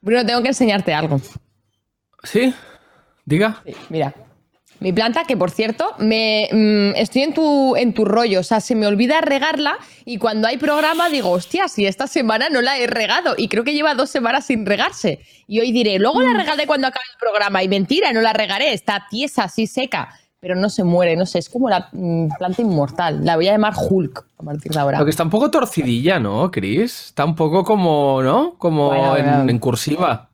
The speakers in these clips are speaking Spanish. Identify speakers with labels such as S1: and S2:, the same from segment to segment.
S1: Bruno, tengo que enseñarte algo.
S2: ¿Sí? Diga.
S1: Sí, mira. Mi planta, que por cierto, me mm, estoy en tu, en tu rollo, o sea, se me olvida regarla y cuando hay programa digo, hostia, si esta semana no la he regado y creo que lleva dos semanas sin regarse. Y hoy diré, luego la regaré cuando acabe el programa y mentira, no la regaré, está tiesa, así seca, pero no se muere, no sé, es como la mm, planta inmortal. La voy a llamar Hulk a partir de ahora.
S2: Lo que está un poco torcidilla, ¿no, Chris? Está un poco como, ¿no? Como
S1: Bueno,
S2: en,
S1: bueno.
S2: en cursiva.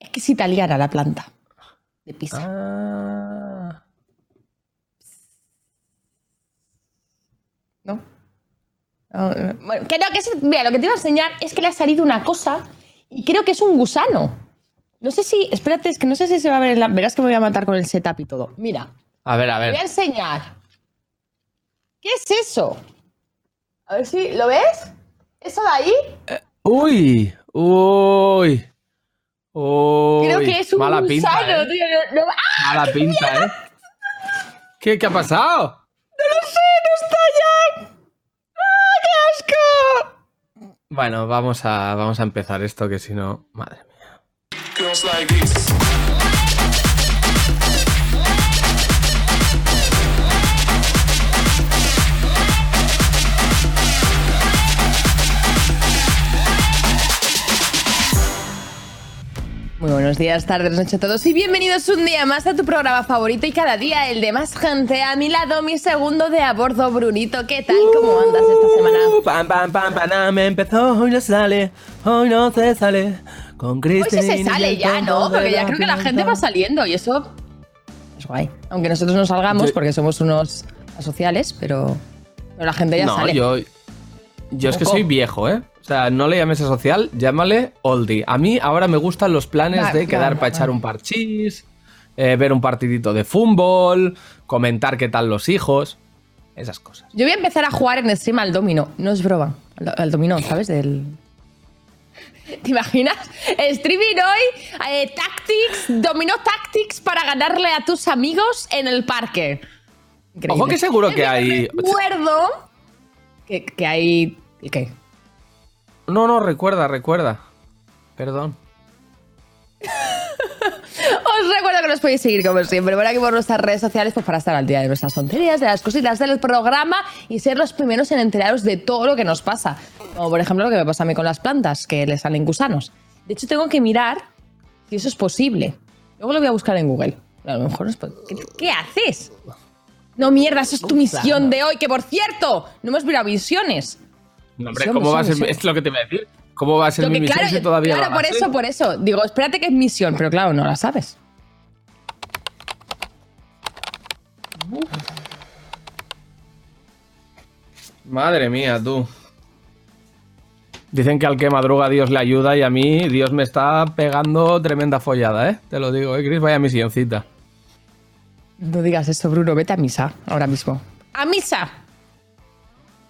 S1: Es que es italiana la planta de Pisa.
S2: Ah.
S1: ¿No? No, no. Bueno, que no, que es- mira, lo que te iba a enseñar es que le ha salido una cosa y creo que es un gusano. No sé si, espérate, es que no sé si se va a ver en la... Verás que me voy a matar con el setup y todo. Mira,
S2: A ver, a
S1: te voy a
S2: ver.
S1: enseñar. ¿Qué es eso? A ver si, ¿lo ves? ¿Eso de ahí?
S2: Uy, uy. Uy.
S1: Creo que es un
S2: Mala
S1: gusano,
S2: pinta, ¿eh?
S1: tío. no- no- ¡Ah!
S2: Mala pinta, ¿eh? ¿Qué, ¿Qué ha pasado?
S1: ¡No lo sé! ¡No está ya! ¡Ah, qué asco!
S2: Bueno, vamos a, vamos a empezar esto, que si no, madre mía.
S3: Girls like this.
S1: Muy buenos días, tardes, noches a todos y bienvenidos un día más a tu programa favorito y cada día el de más gente. A mi lado, mi segundo de a bordo, Brunito. ¿Qué tal? ¿Cómo andas esta semana?
S2: Uh, Pam, pam, pam, pam, me empezó, hoy no sale, hoy no se sale. Con Cristina.
S1: sí se sale ya, ¿no? Porque ya creo que la gente va saliendo y eso es guay. Aunque nosotros no salgamos
S2: Yo-
S1: porque somos unos asociales, pero, pero la gente ya
S2: No,
S1: sale.
S2: yo. Yo es que
S1: Poco.
S2: soy viejo, ¿eh? O sea, no le llames a social, llámale oldie. A mí ahora me gustan los planes
S1: Va,
S2: de quedar para echar un parchís, eh, ver un partidito de fútbol, comentar qué tal los hijos, esas cosas.
S1: Yo voy a empezar a jugar en stream al domino, no es broma. Al, al dominó, ¿sabes? Del. ¿Te imaginas? Streaming hoy, eh, Tactics, dominó Tactics para ganarle a tus amigos en el parque. Increíble.
S2: Ojo que seguro que hay-
S1: Recuerdo que, que hay. ¿y ¿Qué?
S2: No, no, recuerda, recuerda. Perdón.
S1: Os recuerdo que nos podéis seguir como siempre por aquí por nuestras redes sociales pues para estar al día de nuestras tonterías, de las cositas del programa y ser los primeros en enteraros de todo lo que nos pasa. Como por ejemplo lo que me pasa a mí con las plantas, que le salen gusanos. De hecho tengo que mirar si eso es posible. Luego lo voy a buscar en Google. A lo mejor no es ¿Qué, qué haces? No, mierda, eso es tu misión de hoy, que por cierto, no hemos mirado misiones.
S2: No, hombre, ¿cómo va a ser? Es lo que te iba a decir. ¿Cómo va a ser mi
S1: que,
S2: misión
S1: claro,
S2: si todavía
S1: claro, por eso, por eso. Digo, espérate que es misión, pero claro, no la sabes.
S2: Madre mía, tú. Dicen que al que madruga Dios le ayuda y a mí Dios me está pegando tremenda follada, ¿eh? Te lo digo, ¿eh, Chris? Vaya misioncita.
S1: No digas eso, Bruno. Vete a misa ahora mismo. ¡A misa!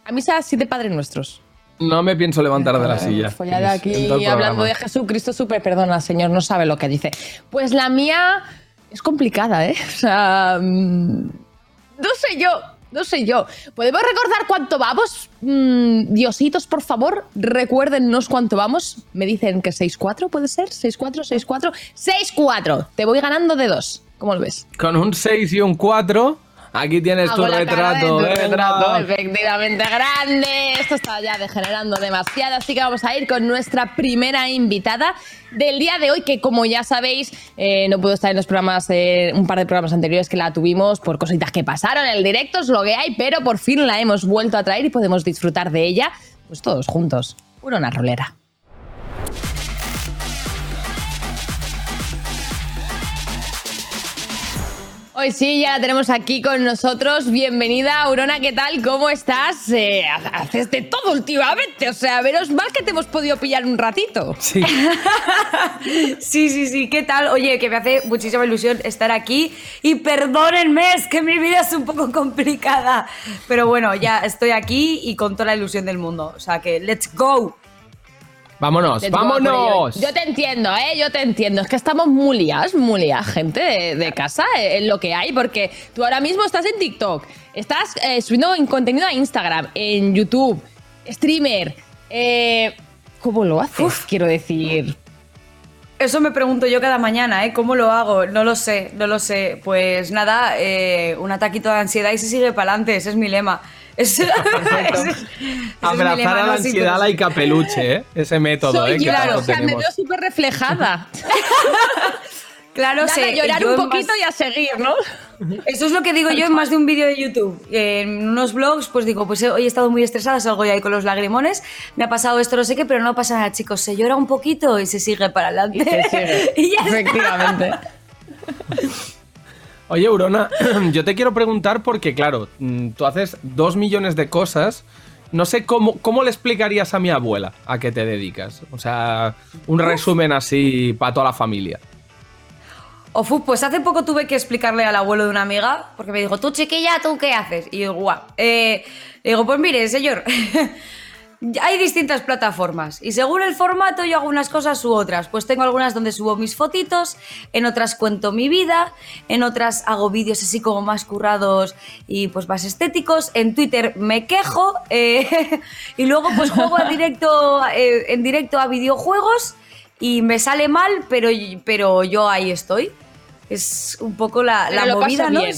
S1: A misa, siete padres nuestros.
S2: No me pienso levantar de la silla.
S1: Aquí
S2: en todo el
S1: hablando de Jesucristo, súper perdona, señor, no sabe lo que dice. Pues la mía es complicada, ¿eh? O sea. mm, No sé yo, no sé yo. ¿Podemos recordar cuánto vamos? Mm, Diositos, por favor, recuérdennos cuánto vamos. Me dicen que 6-4, ¿puede ser? ¿6-4, 6-4? ¡6-4! Te voy ganando de dos. ¿Cómo lo ves?
S2: Con un 6 y un 4, aquí tienes tu
S1: Hago
S2: retrato,
S1: tu
S2: retrato.
S1: Efectivamente grande. Esto está ya degenerando demasiado, así que vamos a ir con nuestra primera invitada del día de hoy, que como ya sabéis, eh, no pudo estar en los programas, eh, un par de programas anteriores que la tuvimos por cositas que pasaron en el directo, es lo que hay, pero por fin la hemos vuelto a traer y podemos disfrutar de ella, pues todos juntos. Una rolera. Hoy sí, ya la tenemos aquí con nosotros. Bienvenida, Aurona, ¿qué tal? ¿Cómo estás? Eh, haces de todo últimamente, o sea, menos mal que te hemos podido pillar un ratito.
S2: Sí.
S4: Sí, sí, sí, ¿qué tal? Oye, que me hace muchísima ilusión estar aquí y perdónenme, es que mi vida es un poco complicada, pero bueno, ya estoy aquí y con toda la ilusión del mundo, o sea que let's go.
S2: Vámonos, vámonos.
S1: Yo te entiendo, ¿eh? Yo te entiendo. Es que estamos muy liados, muy liados, gente de, de casa, eh, en lo que hay, porque tú ahora mismo estás en TikTok, estás eh, subiendo en contenido a Instagram, en YouTube, streamer, eh, ¿cómo lo haces? Quiero decir,
S4: Eso me pregunto yo cada mañana, ¿eh? ¿Cómo lo hago? No lo sé, no lo sé. Pues nada, eh, un ataquito de ansiedad y se sigue para adelante, ese es mi lema. Es- es
S2: Abrazar a la ansiedad la y capeluche, ¿eh? Ese método,
S1: soy
S2: ¿eh? Tanto
S1: o sea, me veo súper reflejada.
S4: Claro, sé,
S1: llorar un poquito
S4: más-
S1: y a seguir, ¿no?
S4: Eso es lo que digo yo en más de un vídeo de YouTube. En unos blogs, pues digo, pues hoy he estado muy estresada, salgo ya ahí con los lagrimones, me ha pasado esto, no sé qué, pero no pasa nada, chicos. Se llora un poquito y se sigue para adelante.
S1: Y se sigue.
S4: Y ya está.
S2: Oye, Eurona, yo te quiero preguntar porque, claro, mm, tú haces dos millones de cosas. No sé cómo, cómo le explicarías a mi abuela a qué te dedicas. O sea, un resumen así para toda la familia.
S4: O fu, pues hace poco tuve que explicarle al abuelo de una amiga, porque me dijo, tú chiquilla, ¿tú qué haces? Y yo, guau. Eh, le digo, pues mire, señor, hay distintas plataformas y según el formato yo hago unas cosas u otras. Pues tengo algunas donde subo mis fotitos, en otras cuento mi vida, en otras hago vídeos así como más currados y pues más estéticos. En Twitter me quejo eh, y luego pues juego en directo, eh, en directo a videojuegos y me sale mal, pero, pero yo ahí estoy. Es un poco la, la movida, ¿no?
S1: bien,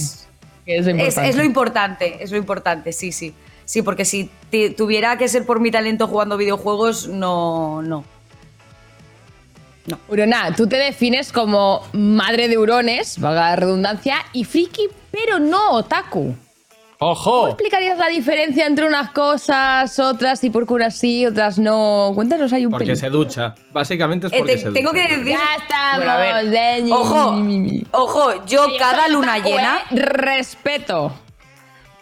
S4: Es-
S1: es
S4: lo importante, es lo importante, sí, sí. Sí, porque si tuviera que ser por mi talento jugando videojuegos, no, no.
S1: Urona, tú te defines como madre de hurones, valga la redundancia, y friki, pero no otaku. ¿Cómo
S2: ¡Ojo!
S1: explicarías la diferencia entre unas cosas, otras, y por qué unas sí, otras no? Cuéntanos ahí un
S2: Porque
S1: pelín.
S2: se ducha. Básicamente es
S4: Eh,
S2: porque
S4: te-
S2: se
S4: tengo
S2: ducha.
S4: que decir.
S1: Ya estamos,
S4: Bueno, a ver. Ojo, ojo, yo cada luna llena.
S1: ¿eh? Respeto.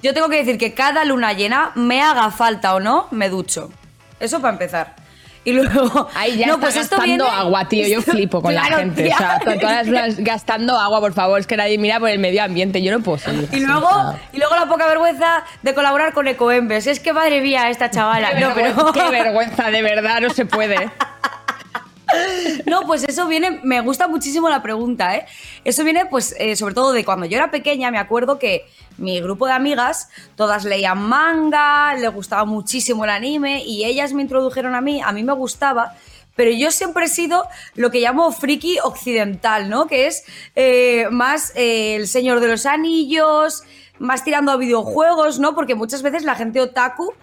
S4: Yo tengo que decir que cada luna llena, me haga falta o no, me ducho. Eso para empezar. Y luego.
S1: Ahí ya
S4: no,
S1: está
S4: pues esto
S1: gastando
S4: viene-
S1: agua, tío. Yo flipo con
S4: Claro,
S1: la gente.
S4: tía.
S1: O sea, to- todas las gastando agua, por favor. Es que nadie mira por el medio ambiente. Yo no puedo seguir
S4: Y luego, y luego la poca vergüenza de colaborar con Ecoembes. Es que madre mía, esta chavala.
S1: Qué
S4: No, pero.
S1: qué vergüenza, de verdad, no se puede.
S4: No, pues eso viene, me gusta muchísimo la pregunta, ¿eh? Eso viene, pues, eh, sobre todo de cuando yo era pequeña, me acuerdo que mi grupo de amigas, todas leían manga, le gustaba muchísimo el anime, y ellas me introdujeron a mí, a mí me gustaba, pero yo siempre he sido lo que llamo friki occidental, ¿no? Que es eh, más eh, el Señor de los Anillos, más tirando a videojuegos, ¿no? Porque muchas veces la gente otaku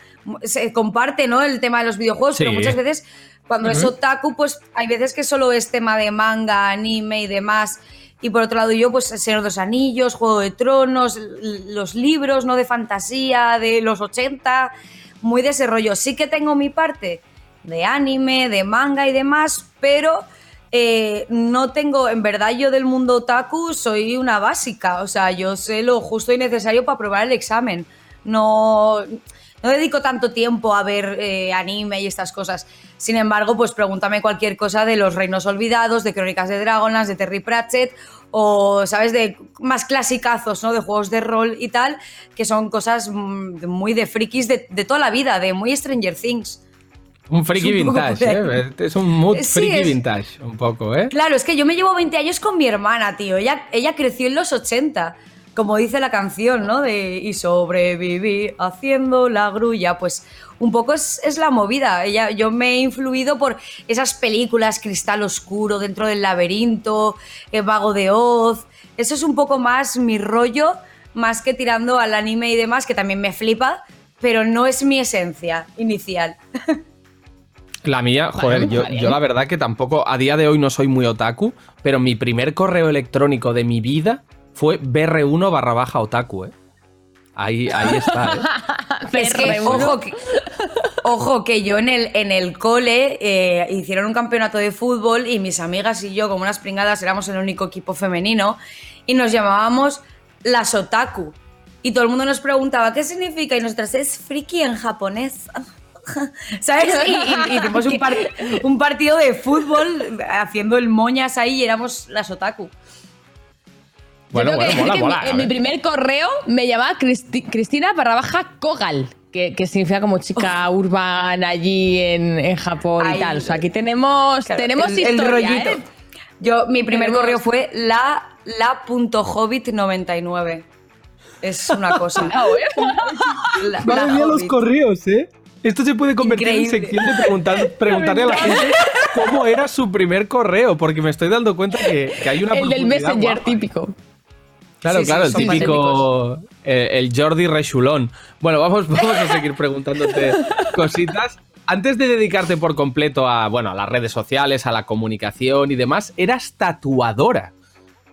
S4: se comparte, ¿no? El tema de los videojuegos, pero muchas veces cuando es otaku, pues hay veces que solo es tema de manga, anime y demás. Y por otro lado yo, pues El Señor de los Anillos, Juego de Tronos, los libros, ¿no? De fantasía, de los 80, muy de ese rollo. Sí que tengo mi parte de anime, de manga y demás, pero eh, no tengo, en verdad yo del mundo otaku soy una básica, o sea, yo sé lo justo y necesario para aprobar el examen. No, no dedico tanto tiempo a ver eh, anime y estas cosas. Sin embargo, pues pregúntame cualquier cosa de los Reinos Olvidados, de Crónicas de Dragonlance, de Terry Pratchett o, ¿sabes?, de más clasicazos, ¿no?, de juegos de rol y tal, que son cosas mm, muy de frikis de, de toda la vida, de muy Stranger Things.
S2: Un friki
S4: Es un poco
S2: vintage, ¿eh? Es un mood
S4: Sí,
S2: friki
S4: es-
S2: vintage, un poco, ¿eh?
S4: Claro, es que yo me llevo 20 años con mi hermana, tío. Ella, ella creció en los 80, como dice la canción, ¿no? De y sobreviví haciendo la grulla. Pues un poco es, es la movida. Ella, yo me he influido por esas películas, Cristal Oscuro, Dentro del Laberinto, El Vago de Oz. Eso es un poco más mi rollo, más que tirando al anime y demás, que también me flipa, pero no es mi esencia inicial.
S2: La mía, joder, yo, yo la verdad que tampoco, a día de hoy no soy muy otaku, pero mi primer correo electrónico de mi vida fue br1 barra baja otaku, ¿eh? Ahí, ahí está, ¿eh?
S4: Es que,
S1: Perro.
S4: ojo, que, ojo, que yo en el, en el cole eh, hicieron un campeonato de fútbol y mis amigas y yo, como unas pringadas, éramos el único equipo femenino y nos llamábamos las otaku. Y todo el mundo nos preguntaba qué significa y nosotras es friki en japonés. ¿Sabes? Y, y- y hicimos un, par- un partido de fútbol haciendo el moñas ahí y éramos las otaku.
S2: Bueno, mola, mola.
S1: mi-
S2: a
S1: En mi primer correo me llamaba Cristi- Cristina barra baja Kogal, que, que significa como chica urbana allí en, en Japón
S4: Ay,
S1: y tal. O sea, aquí tenemos,
S4: Claro,
S1: tenemos
S4: el- el
S1: historia,
S4: rollito.
S1: ¿eh?
S4: Yo, mi primer
S1: Tenemos-
S4: correo fue la, la.hobbit99. Es una cosa.
S1: Cuidado, ¿eh?
S4: La- la
S2: mía, los correos, ¿eh? Esto se puede convertir
S4: Increíble.
S2: en sección de preguntar, preguntarle a la gente cómo era su primer correo, porque me estoy dando cuenta que, que hay una
S1: El del Messenger
S2: guapa.
S1: típico.
S2: Claro,
S4: Sí, sí,
S2: claro, el típico. eh, el Jordi Rechulón. Bueno, vamos, vamos a seguir preguntándote cositas. Antes de dedicarte por completo a, bueno, a las redes sociales, a la comunicación y demás, eras tatuadora.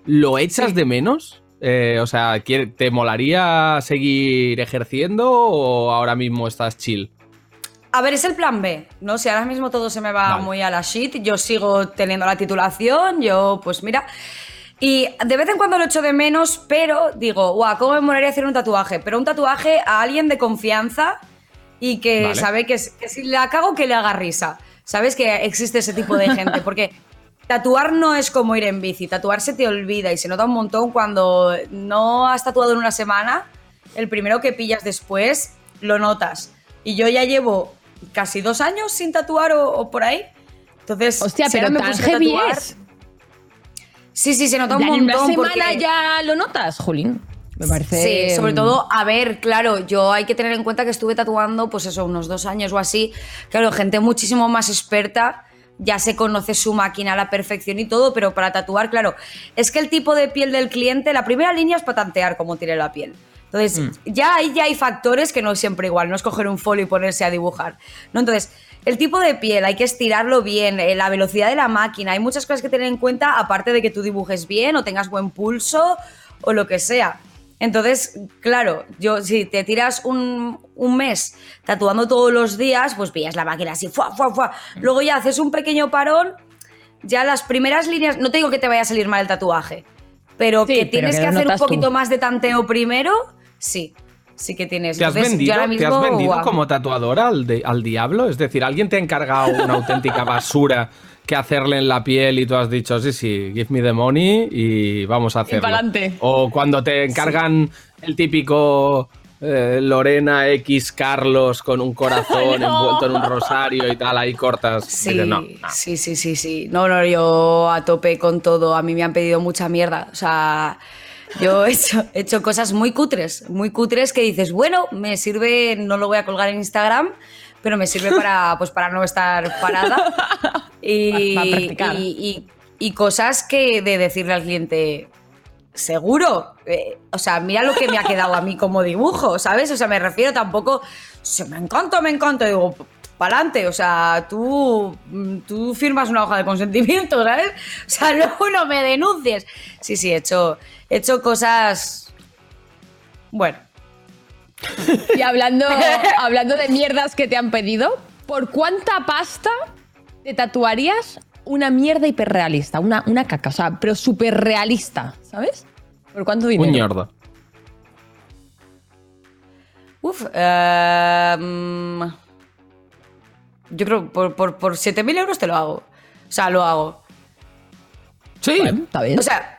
S2: ¿Lo echas de menos? Eh, o sea, ¿quiere- ¿te molaría seguir ejerciendo o ahora mismo estás chill?
S4: A ver, es el plan B, ¿no? Si ahora mismo todo se me va
S2: Vale.
S4: muy a la shit, yo sigo teniendo la titulación, yo, pues mira. Y de vez en cuando lo echo de menos, pero digo, guau, ¿cómo me molaría hacer un tatuaje? Pero un tatuaje a alguien de confianza y que
S2: Vale.
S4: sabe que, que si la cago, que le haga risa. ¿Sabes que existe ese tipo de gente? Porque tatuar no es como ir en bici, tatuar se te olvida y se nota un montón cuando no has tatuado en una semana, el primero que pillas después lo notas. Y yo ya llevo casi dos años sin tatuar o, o por ahí. Entonces,
S1: Hostia,
S4: si
S1: pero
S4: me
S1: tan heavy
S4: tatuar-
S1: es.
S4: Sí, sí, se nota un
S1: Ya en una
S4: montón.
S1: semana
S4: porque-
S1: ya lo notas, Julín. Me parece.
S4: Sí, sobre
S1: mm,
S4: todo, a ver, claro, yo hay que tener en cuenta que estuve tatuando, pues eso, unos dos años o así. Claro, gente muchísimo más experta, ya se conoce su máquina a la perfección y todo, pero para tatuar, claro, es que el tipo de piel del cliente, la primera línea es para tantear cómo tiene la piel. Entonces, ya ahí ya hay factores que no es siempre igual, no es coger un folio y ponerse a dibujar. ¿no? Entonces, el tipo de piel hay que estirarlo bien, eh, la velocidad de la máquina, hay muchas cosas que tener en cuenta, aparte de que tú dibujes bien o tengas buen pulso o lo que sea. Entonces, claro, yo si te tiras un, un mes tatuando todos los días, pues pillas la máquina así, fuá, fuá, fuá. Luego ya haces un pequeño parón, ya las primeras líneas, no te digo que te vaya a salir mal el tatuaje, pero
S1: Sí,
S4: que
S1: pero
S4: tienes
S1: que
S4: hacer un
S1: tú.
S4: poquito más de tanteo primero, sí, sí que tienes.
S2: ¿Te has
S4: Entonces, yo
S2: vendido,
S4: ahora
S2: ¿te has
S4: mismo,
S2: vendido como tatuadora al, de- al diablo? Es decir, ¿alguien te ha encargado una auténtica basura que hacerle en la piel y tú has dicho, sí, sí, give me the money y vamos a hacerlo?
S1: pa'lante.
S2: O cuando te encargan el típico eh, Lorena X Carlos con un corazón
S1: No.
S2: envuelto en un rosario y tal, ahí cortas.
S4: Sí,
S2: Dices, no, no.
S4: sí, sí, sí, sí. No, no, yo a tope con todo. A mí me han pedido mucha mierda. O sea, yo he hecho, he hecho cosas muy cutres, muy cutres que dices, bueno, me sirve, no lo voy a colgar en Instagram, pero me sirve para, pues, para no estar parada. Y,
S1: Para
S4: y, y- y cosas que de decirle al cliente, seguro. Eh, o sea, mira lo que me ha quedado a mí como dibujo, ¿sabes? O sea, me refiero tampoco, se me encanta, me encanta. Digo, pa'lante, o sea, tú, mm, tú firmas una hoja de consentimiento, ¿sabes? O sea, luego no me denuncies. Sí, sí, he hecho, he hecho cosas. Bueno,
S1: Y hablando, hablando de mierdas que te han pedido, ¿por cuánta pasta te tatuarías una mierda hiperrealista? Una, una caca, o sea, pero súper realista, ¿sabes? ¿Por cuánto dinero?
S2: Un ñordo.
S4: Uf, mm, yo creo por, por, por 7.000 euros te lo hago. O sea, lo hago.
S2: Sí.
S1: Bueno, está bien.
S4: O sea,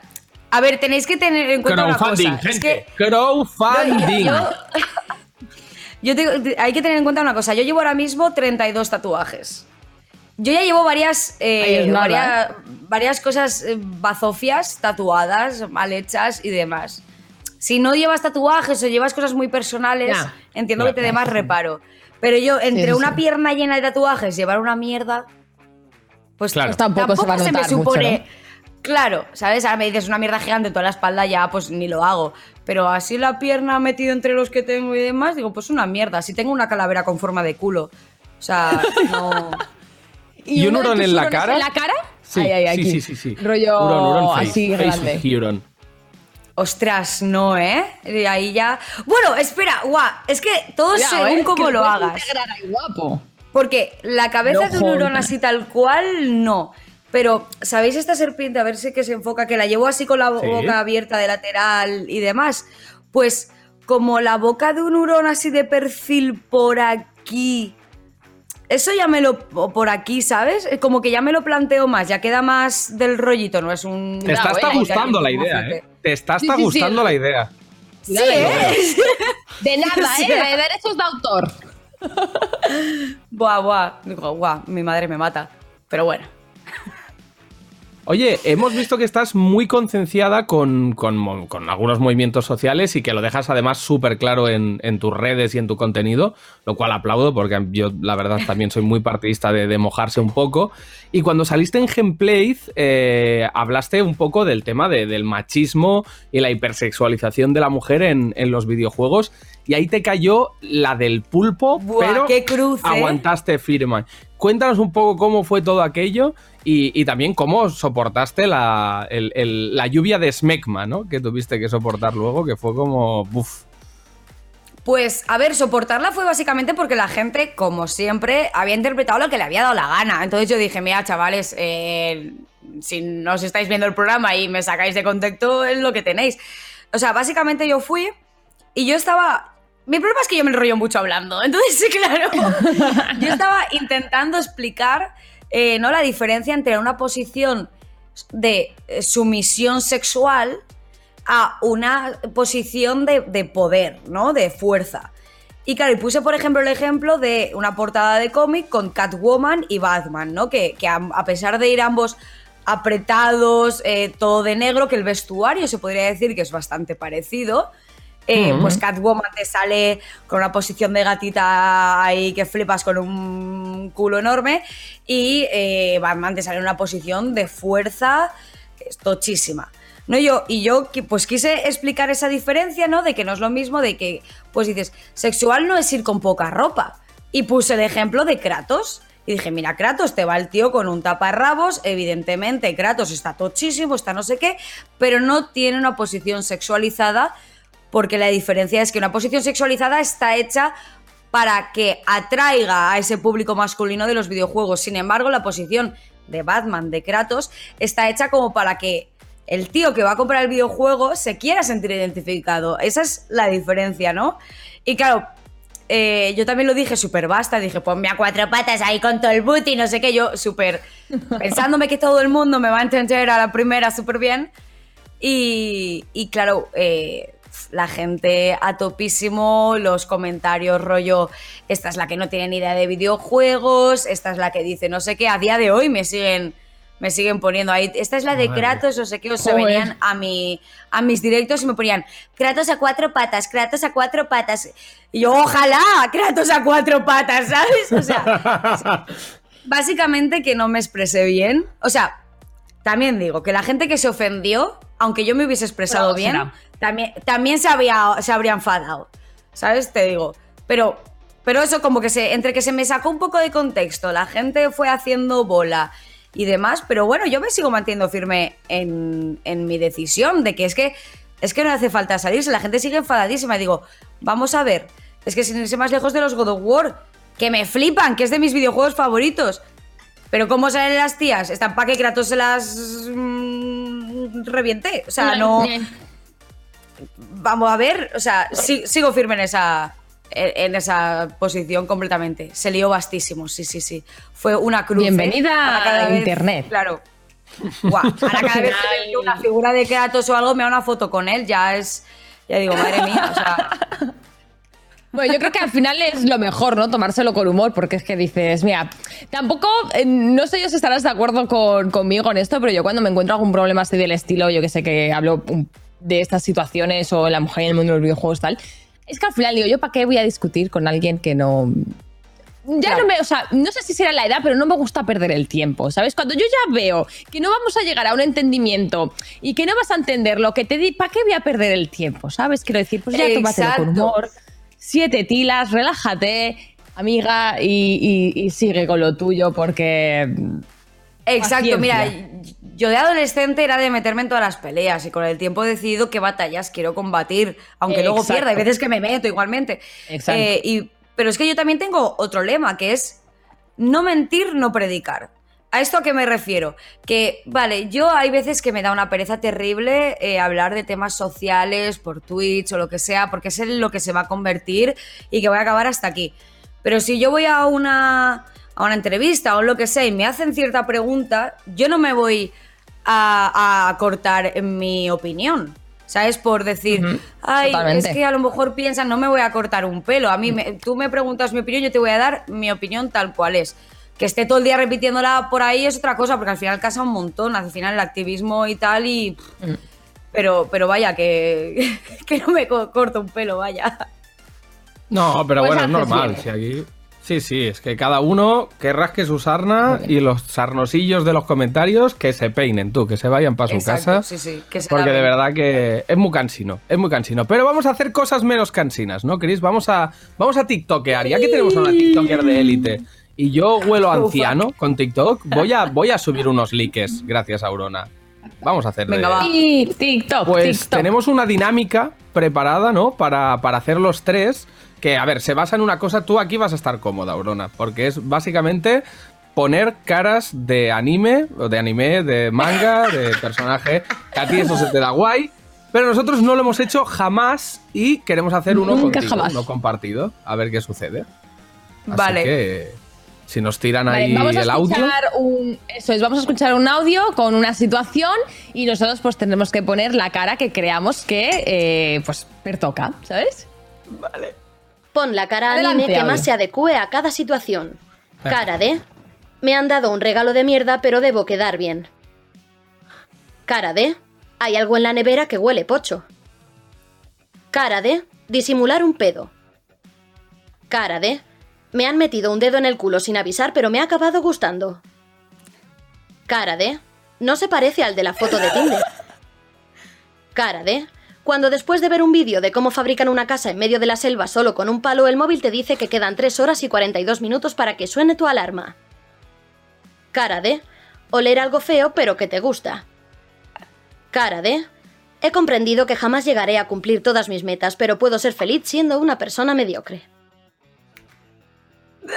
S4: a ver, tenéis que tener en cuenta una cosa.
S2: Crowdfunding,
S4: Es
S2: gente.
S4: que
S2: Crowdfunding.
S4: yo, yo tengo- hay que tener en cuenta una cosa. Yo llevo ahora mismo 32 tatuajes. Yo ya llevo varias, eh,
S1: nada,
S4: varias, varias cosas eh, bazofias tatuadas, mal hechas y demás. Si no llevas tatuajes o llevas cosas muy personales, entiendo
S2: Claro.
S4: que te dé más reparo. Pero yo, entre
S1: sí,
S4: una
S1: sí.
S4: pierna llena de tatuajes, llevar una mierda, pues
S2: Claro.
S1: Pues tampoco se va a
S4: me
S1: notar mucho,
S4: supone. Claro, ¿sabes? Ahora me dices una mierda gigante toda la espalda, ya pues ni lo hago. Pero así la pierna metido entre los que tengo y demás, digo, pues una mierda. Si tengo una calavera con forma de culo. O sea, no.
S2: ¿Y un
S1: uno de
S2: hurón en la cara?
S1: ¿En la cara?
S2: Sí,
S1: Ay, ay,
S2: sí,
S1: aquí.
S2: sí, sí, sí.
S1: Rollo
S2: Hurón, hurón face,
S1: así
S2: face
S1: grande.
S4: Ostras, no, ¿eh? Y ahí ya. Bueno, espera, guau. Es que todo según
S1: ¿eh?
S4: Cómo
S1: lo
S4: hagas.
S1: ahí, guapo.
S4: Porque la cabeza
S1: No
S4: de un hurón así tal cual, no. Pero, ¿sabéis esta serpiente? A ver si que se enfoca, que la llevo así con la
S2: Sí.
S4: boca abierta de lateral y demás. Pues, como la boca de un hurón así de perfil por aquí. Eso ya me lo. o por aquí, ¿sabes? Como que ya me lo planteo más, ya queda más del rollito, no es un.
S2: Te está
S1: eh,
S2: gustando la idea, ¿eh? Te está
S1: Sí, sí,
S2: gustando la idea.
S4: Sí, ¿eh?
S1: De nada. ¿eh? De derechos de autor.
S4: Buah, buah. Digo, buah, mi madre me mata. Pero bueno.
S2: Oye, hemos visto que estás muy concienciada con, con- con algunos movimientos sociales y que lo dejas además súper claro en, en tus redes y en tu contenido, lo cual aplaudo porque yo la verdad también soy muy partidista de, de mojarse un poco. Y cuando saliste en Gameplay eh, hablaste un poco del tema de- del machismo y la hipersexualización de la mujer en, en los videojuegos y ahí te cayó la del pulpo,
S4: Buah,
S2: pero
S4: qué cruz, ¿eh?
S2: aguantaste firme. Cuéntanos un poco cómo fue todo aquello y, y también cómo soportaste la, la lluvia de smegma, ¿no? Que tuviste que soportar luego, que fue como... Buf.
S4: Pues, a ver, soportarla fue básicamente porque la gente, como siempre, había interpretado lo que le había dado la gana. Entonces yo dije, mira, chavales, eh, si no os estáis viendo el programa y me sacáis de contexto, es lo que tenéis. O sea, básicamente yo fui y yo estaba... Mi problema es que yo me enrollo mucho hablando. Entonces, sí, claro. Yo estaba intentando explicar eh, ¿no? la diferencia entre una posición de eh, sumisión sexual a una posición de, de poder, ¿no? De fuerza. Y claro, y puse, por ejemplo, el ejemplo de una portada de cómic con Catwoman y Batman, ¿no? Que, a pesar de ir ambos apretados, eh, todo de negro, que el vestuario se podría decir que es bastante parecido. Eh, Pues Catwoman te sale con una posición de gatita ahí que flipas con un culo enorme. Y eh, Batman te sale en una posición de fuerza tochísima. ¿no? Yo, y yo pues quise explicar esa diferencia, ¿no? De que no es lo mismo de que, pues dices, sexual no es ir con poca ropa. Y puse el ejemplo de Kratos. Y dije, mira, Kratos te va el tío con un taparrabos, evidentemente Kratos está tochísimo, está no sé qué, pero no tiene una posición sexualizada, porque la diferencia es que una posición sexualizada está hecha para que atraiga a ese público masculino de los videojuegos. Sin embargo, la posición de Batman, de Kratos, está hecha como para que el tío que va a comprar el videojuego se quiera sentir identificado. Esa es la diferencia, ¿no? Y claro, eh, yo también lo dije súper basta, dije, ponme a cuatro patas ahí con todo el booty, no sé qué, yo súper pensándome que todo el mundo me va a entender a la primera súper bien. Y, y claro, eh, la gente a topísimo, los comentarios rollo, esta es la que no tiene ni idea de videojuegos, esta es la que dice no sé qué, a día de hoy me siguen me siguen poniendo ahí, esta es la de
S2: Madre.
S4: Kratos, no sé qué, o se venían a, mi, a mis directos y me ponían Kratos a cuatro patas, Kratos a cuatro patas. Y yo, ojalá, Kratos a cuatro patas, ¿sabes? O sea, básicamente que no me expresé bien. O sea, también digo que la gente que se ofendió, aunque yo me hubiese expresado
S1: Pero
S4: bien,
S1: será.
S4: También, también se, había, se habría enfadado. ¿Sabes? Te digo. Pero, pero eso como que se, entre que se me sacó un poco de contexto, la gente fue haciendo bola y demás, pero bueno, yo me sigo manteniendo firme en, en mi decisión de que es que es que no hace falta salirse, la gente sigue enfadadísima. Y digo, vamos a ver, es que sin irse más lejos de los God of War, que me flipan, que es de mis videojuegos favoritos. Pero ¿cómo salen las tías? Están para que Kratos se las mm, reviente. O sea, no. Vamos a ver, o sea, sigo firme en esa, en esa posición completamente. Se lió bastísimo, sí, sí, sí. Fue una cruz. ¿eh?
S1: Bienvenida
S4: cada
S1: a
S4: vez-
S1: Internet.
S4: Claro. Guau, ahora cada vez que veo una figura de Kratos o algo, me da una foto con él, ya es. Ya digo, madre mía, o sea.
S1: Bueno, yo creo que al final es lo mejor, ¿no? Tomárselo con humor, porque es que dices, mira, tampoco, eh, no sé yo si estarás de acuerdo con- conmigo en esto, pero yo cuando me encuentro algún problema así del estilo, yo que sé que hablo um, de estas situaciones o la mujer en el mundo de los videojuegos tal, es que al final digo, ¿yo para qué voy a discutir con alguien que no... Ya
S4: Claro.
S1: no me, o sea, no sé si será la edad, pero no me gusta perder el tiempo, ¿sabes? Cuando yo ya veo que no vamos a llegar a un entendimiento y que no vas a entender lo que te di, ¿para qué voy a perder el tiempo? ¿Sabes? Quiero decir, pues ya tómatelo con humor, siete tilas, relájate, amiga, y, y- y sigue con lo tuyo porque...
S4: Exacto, mira. Yo de adolescente era de meterme en todas las peleas y con el tiempo he decidido qué batallas quiero combatir, aunque luego
S1: Exacto.
S4: pierda, hay veces que me meto igualmente.
S1: Exacto.
S4: Eh, y, pero es que yo también tengo otro lema, que es no mentir, no predicar. ¿A esto a qué me refiero? Que, vale, yo hay veces que me da una pereza terrible eh, hablar de temas sociales por Twitch o lo que sea, porque es en lo que se va a convertir y que voy a acabar hasta aquí. Pero si yo voy a una, a una entrevista o lo que sea y me hacen cierta pregunta, yo no me voy a, a cortar mi opinión. ¿Sabes? Por decir, ay,
S1: totalmente.
S4: es que a lo mejor piensan, no me voy a cortar un pelo. A mí, me- tú me preguntas mi opinión, yo te voy a dar mi opinión tal cual es. Que esté todo el día repitiéndola por ahí es otra cosa, porque al final casa un montón, al final el activismo y tal, y...
S1: Mm.
S4: Pero, pero vaya, que, que no me co- corto un pelo, vaya.
S2: No, pero
S1: Pues
S2: bueno, es normal.
S1: bien.
S2: Si aquí... Sí, sí, es que cada uno que rasque su sarna y los sarnosillos de los comentarios que se peinen, tú, que se vayan para su
S4: Exacto,
S2: casa.
S4: sí, sí, que se
S2: porque de verdad que es muy cansino, es muy cansino. Pero vamos a hacer cosas menos cansinas, ¿no, Chris? Vamos a, vamos a tiktokear. Ya que tenemos a una tiktoker de élite y yo huelo anciano con TikTok, voy a, voy a subir unos likes, gracias, Aurona. Vamos a hacer
S4: Venga, va.
S1: Y TikTok,
S2: pues
S1: TikTok.
S2: tenemos una dinámica preparada, ¿no? Para, para hacer los tres. Que, a ver, se basa en una cosa. Tú aquí vas a estar cómoda, Aurona. Porque es básicamente poner caras de anime, o de anime, de manga, de personaje. Que a ti eso se te da guay. Pero nosotros no lo hemos hecho jamás y queremos hacer uno
S1: Nunca
S2: contigo,
S1: jamás.
S2: uno compartido. A ver qué sucede. Así
S4: Vale.
S2: que, si nos tiran
S1: Vale,
S2: ahí
S1: vamos a
S2: el audio.
S1: escuchar un eso es, vamos a escuchar un audio con una situación y nosotros pues tendremos que poner la cara que creamos que eh, pues pertoca, ¿sabes?
S5: Pon la cara
S1: Adelante,
S5: anime que más se adecue a cada situación. Cara de... Me han dado un regalo de mierda, pero debo quedar bien. Cara de... Hay algo en la nevera que huele pocho. Cara de... Disimular un pedo. Cara de... Me han metido un dedo en el culo sin avisar, pero me ha acabado gustando. Cara de... No se parece al de la foto de Tinder. Cara de... Cuando después de ver un vídeo de cómo fabrican una casa en medio de la selva solo con un palo, el móvil te dice que quedan 3 horas y 42 minutos para que suene tu alarma. Cara de... Oler algo feo pero que te gusta. Cara de... He comprendido que jamás llegaré a cumplir todas mis metas, pero puedo ser feliz siendo una persona mediocre.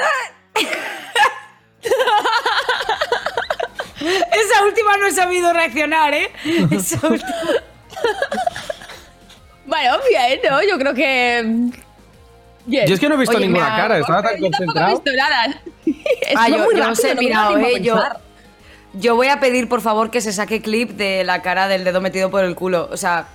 S4: Esa última no he sabido reaccionar, ¿eh? Esa última.
S1: Bueno, bien, ¿no? Yo creo que bien.
S2: Yo es que no he visto
S4: Oye,
S2: ninguna cara, estaba tan
S1: Yo tampoco he
S2: concentrado.
S1: visto nada. Es
S4: Ah,
S1: muy
S4: yo, yo
S1: rápido,
S4: os he
S1: no da
S4: mirado, ¿eh? Yo, yo voy a pedir, por favor, que se saque clip de la cara del dedo metido por el culo. O sea,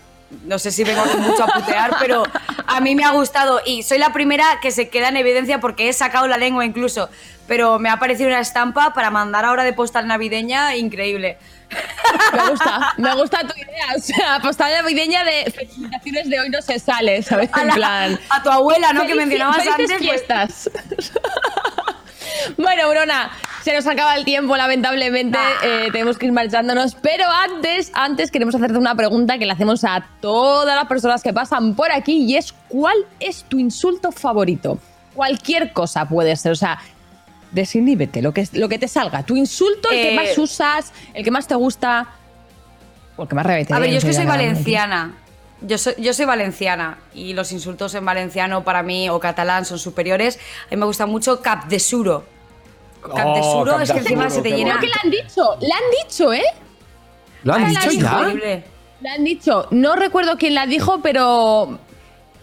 S4: no sé si vengo mucho a putear, pero a mí me ha gustado. Y soy la primera que se queda en evidencia porque he sacado la lengua incluso. Pero me ha parecido una estampa para mandar ahora de postal navideña increíble.
S1: Me gusta, me gusta tu idea. O sea, postal navideña de felicitaciones de hoy no se sale, ¿sabes?
S4: A,
S1: En
S4: la-
S1: plan.
S4: a tu abuela, ¿no? que mencionabas antes. pues-
S1: fiestas. Bueno, Brona, se nos acaba el tiempo, lamentablemente. Eh, tenemos que ir marchándonos. Pero antes, antes queremos hacerte una pregunta que le hacemos a todas las personas que pasan por aquí y es: ¿cuál es tu insulto favorito? Cualquier cosa puede ser, o sea. Desiníbete, lo que, lo que te salga. Tu insulto, el que
S4: Eh,
S1: más usas, el que más te gusta. O el que más revete.
S4: A ver, yo es que soy valenciana. Yo soy, yo soy valenciana y los insultos en valenciano para mí o catalán son superiores. A mí me gusta mucho cap de suro. Cap de
S2: Oh,
S4: suro es que encima se te llena.
S1: Creo que le han dicho, le han dicho, ¿eh?
S2: ¿Lo han dicho ya?
S1: Le han dicho, no recuerdo quién la dijo, pero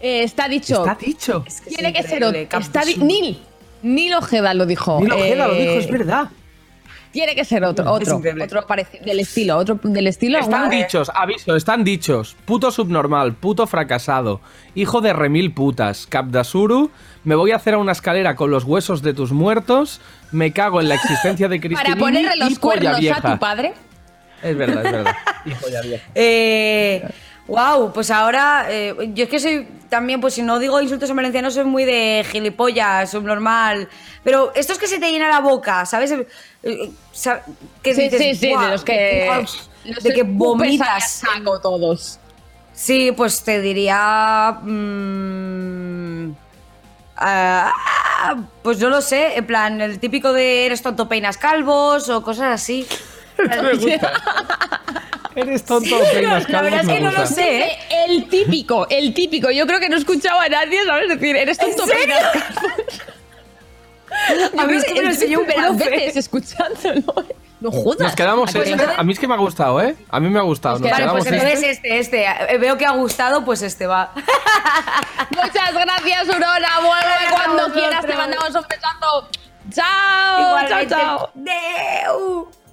S1: eh, está dicho.
S2: Está dicho.
S4: Es que
S1: tiene
S4: es
S1: que ser Está
S4: de
S1: di-
S4: suro.
S1: Nil. Nil Ojeda lo dijo.
S2: Nilo Ojeda lo
S1: Eh,
S2: dijo, es verdad.
S1: Tiene que ser otro, otro, otro parecido, del estilo, otro del estilo.
S2: Están dichos, aviso, están dichos. Puto subnormal, puto fracasado, hijo de remil putas, Capdasuru, me voy a hacer a una escalera con los huesos de tus muertos, me cago en la existencia de Cristina
S1: Para ponerle los cuernos a tu padre.
S2: Es verdad, es verdad. y polla vieja.
S4: Eh, wow, pues ahora eh, yo es que soy también, pues si no digo insultos en valenciano, soy muy de gilipollas, subnormal. Pero estos que se te llena la boca, ¿sabes? Eh, Que
S1: Sí,
S4: dices,
S1: sí, sí, de los que. los
S4: de que vomitas.
S1: saco todos.
S4: Sí, pues te diría. mm, ah, pues yo lo sé, en plan, el típico de eres tonto peinas calvos o cosas así.
S2: Me gusta. Eres tonto, peinas
S4: la verdad es que no lo sé, ¿eh?
S1: El típico, el típico. Yo creo que no he escuchado a nadie, ¿sabes? Decir, eres tonto
S4: ¿En serio? A mí es que me lo enseñó un profe.
S1: veces escuchándolo. ¿eh? No jodas.
S2: Nos quedamos
S1: ¿A que
S2: este. A mí es que me ha gustado, ¿eh? A mí me ha gustado. Nos
S1: Vale,
S4: pues entonces
S2: este.
S4: este, este. Eh, Veo que ha gustado, pues este va.
S1: Muchas gracias, Aurora. Vuelve cuando quieras. Te mandamos un besazo. Chao.
S4: Igualmente.
S1: Chao, chao.
S4: Deu.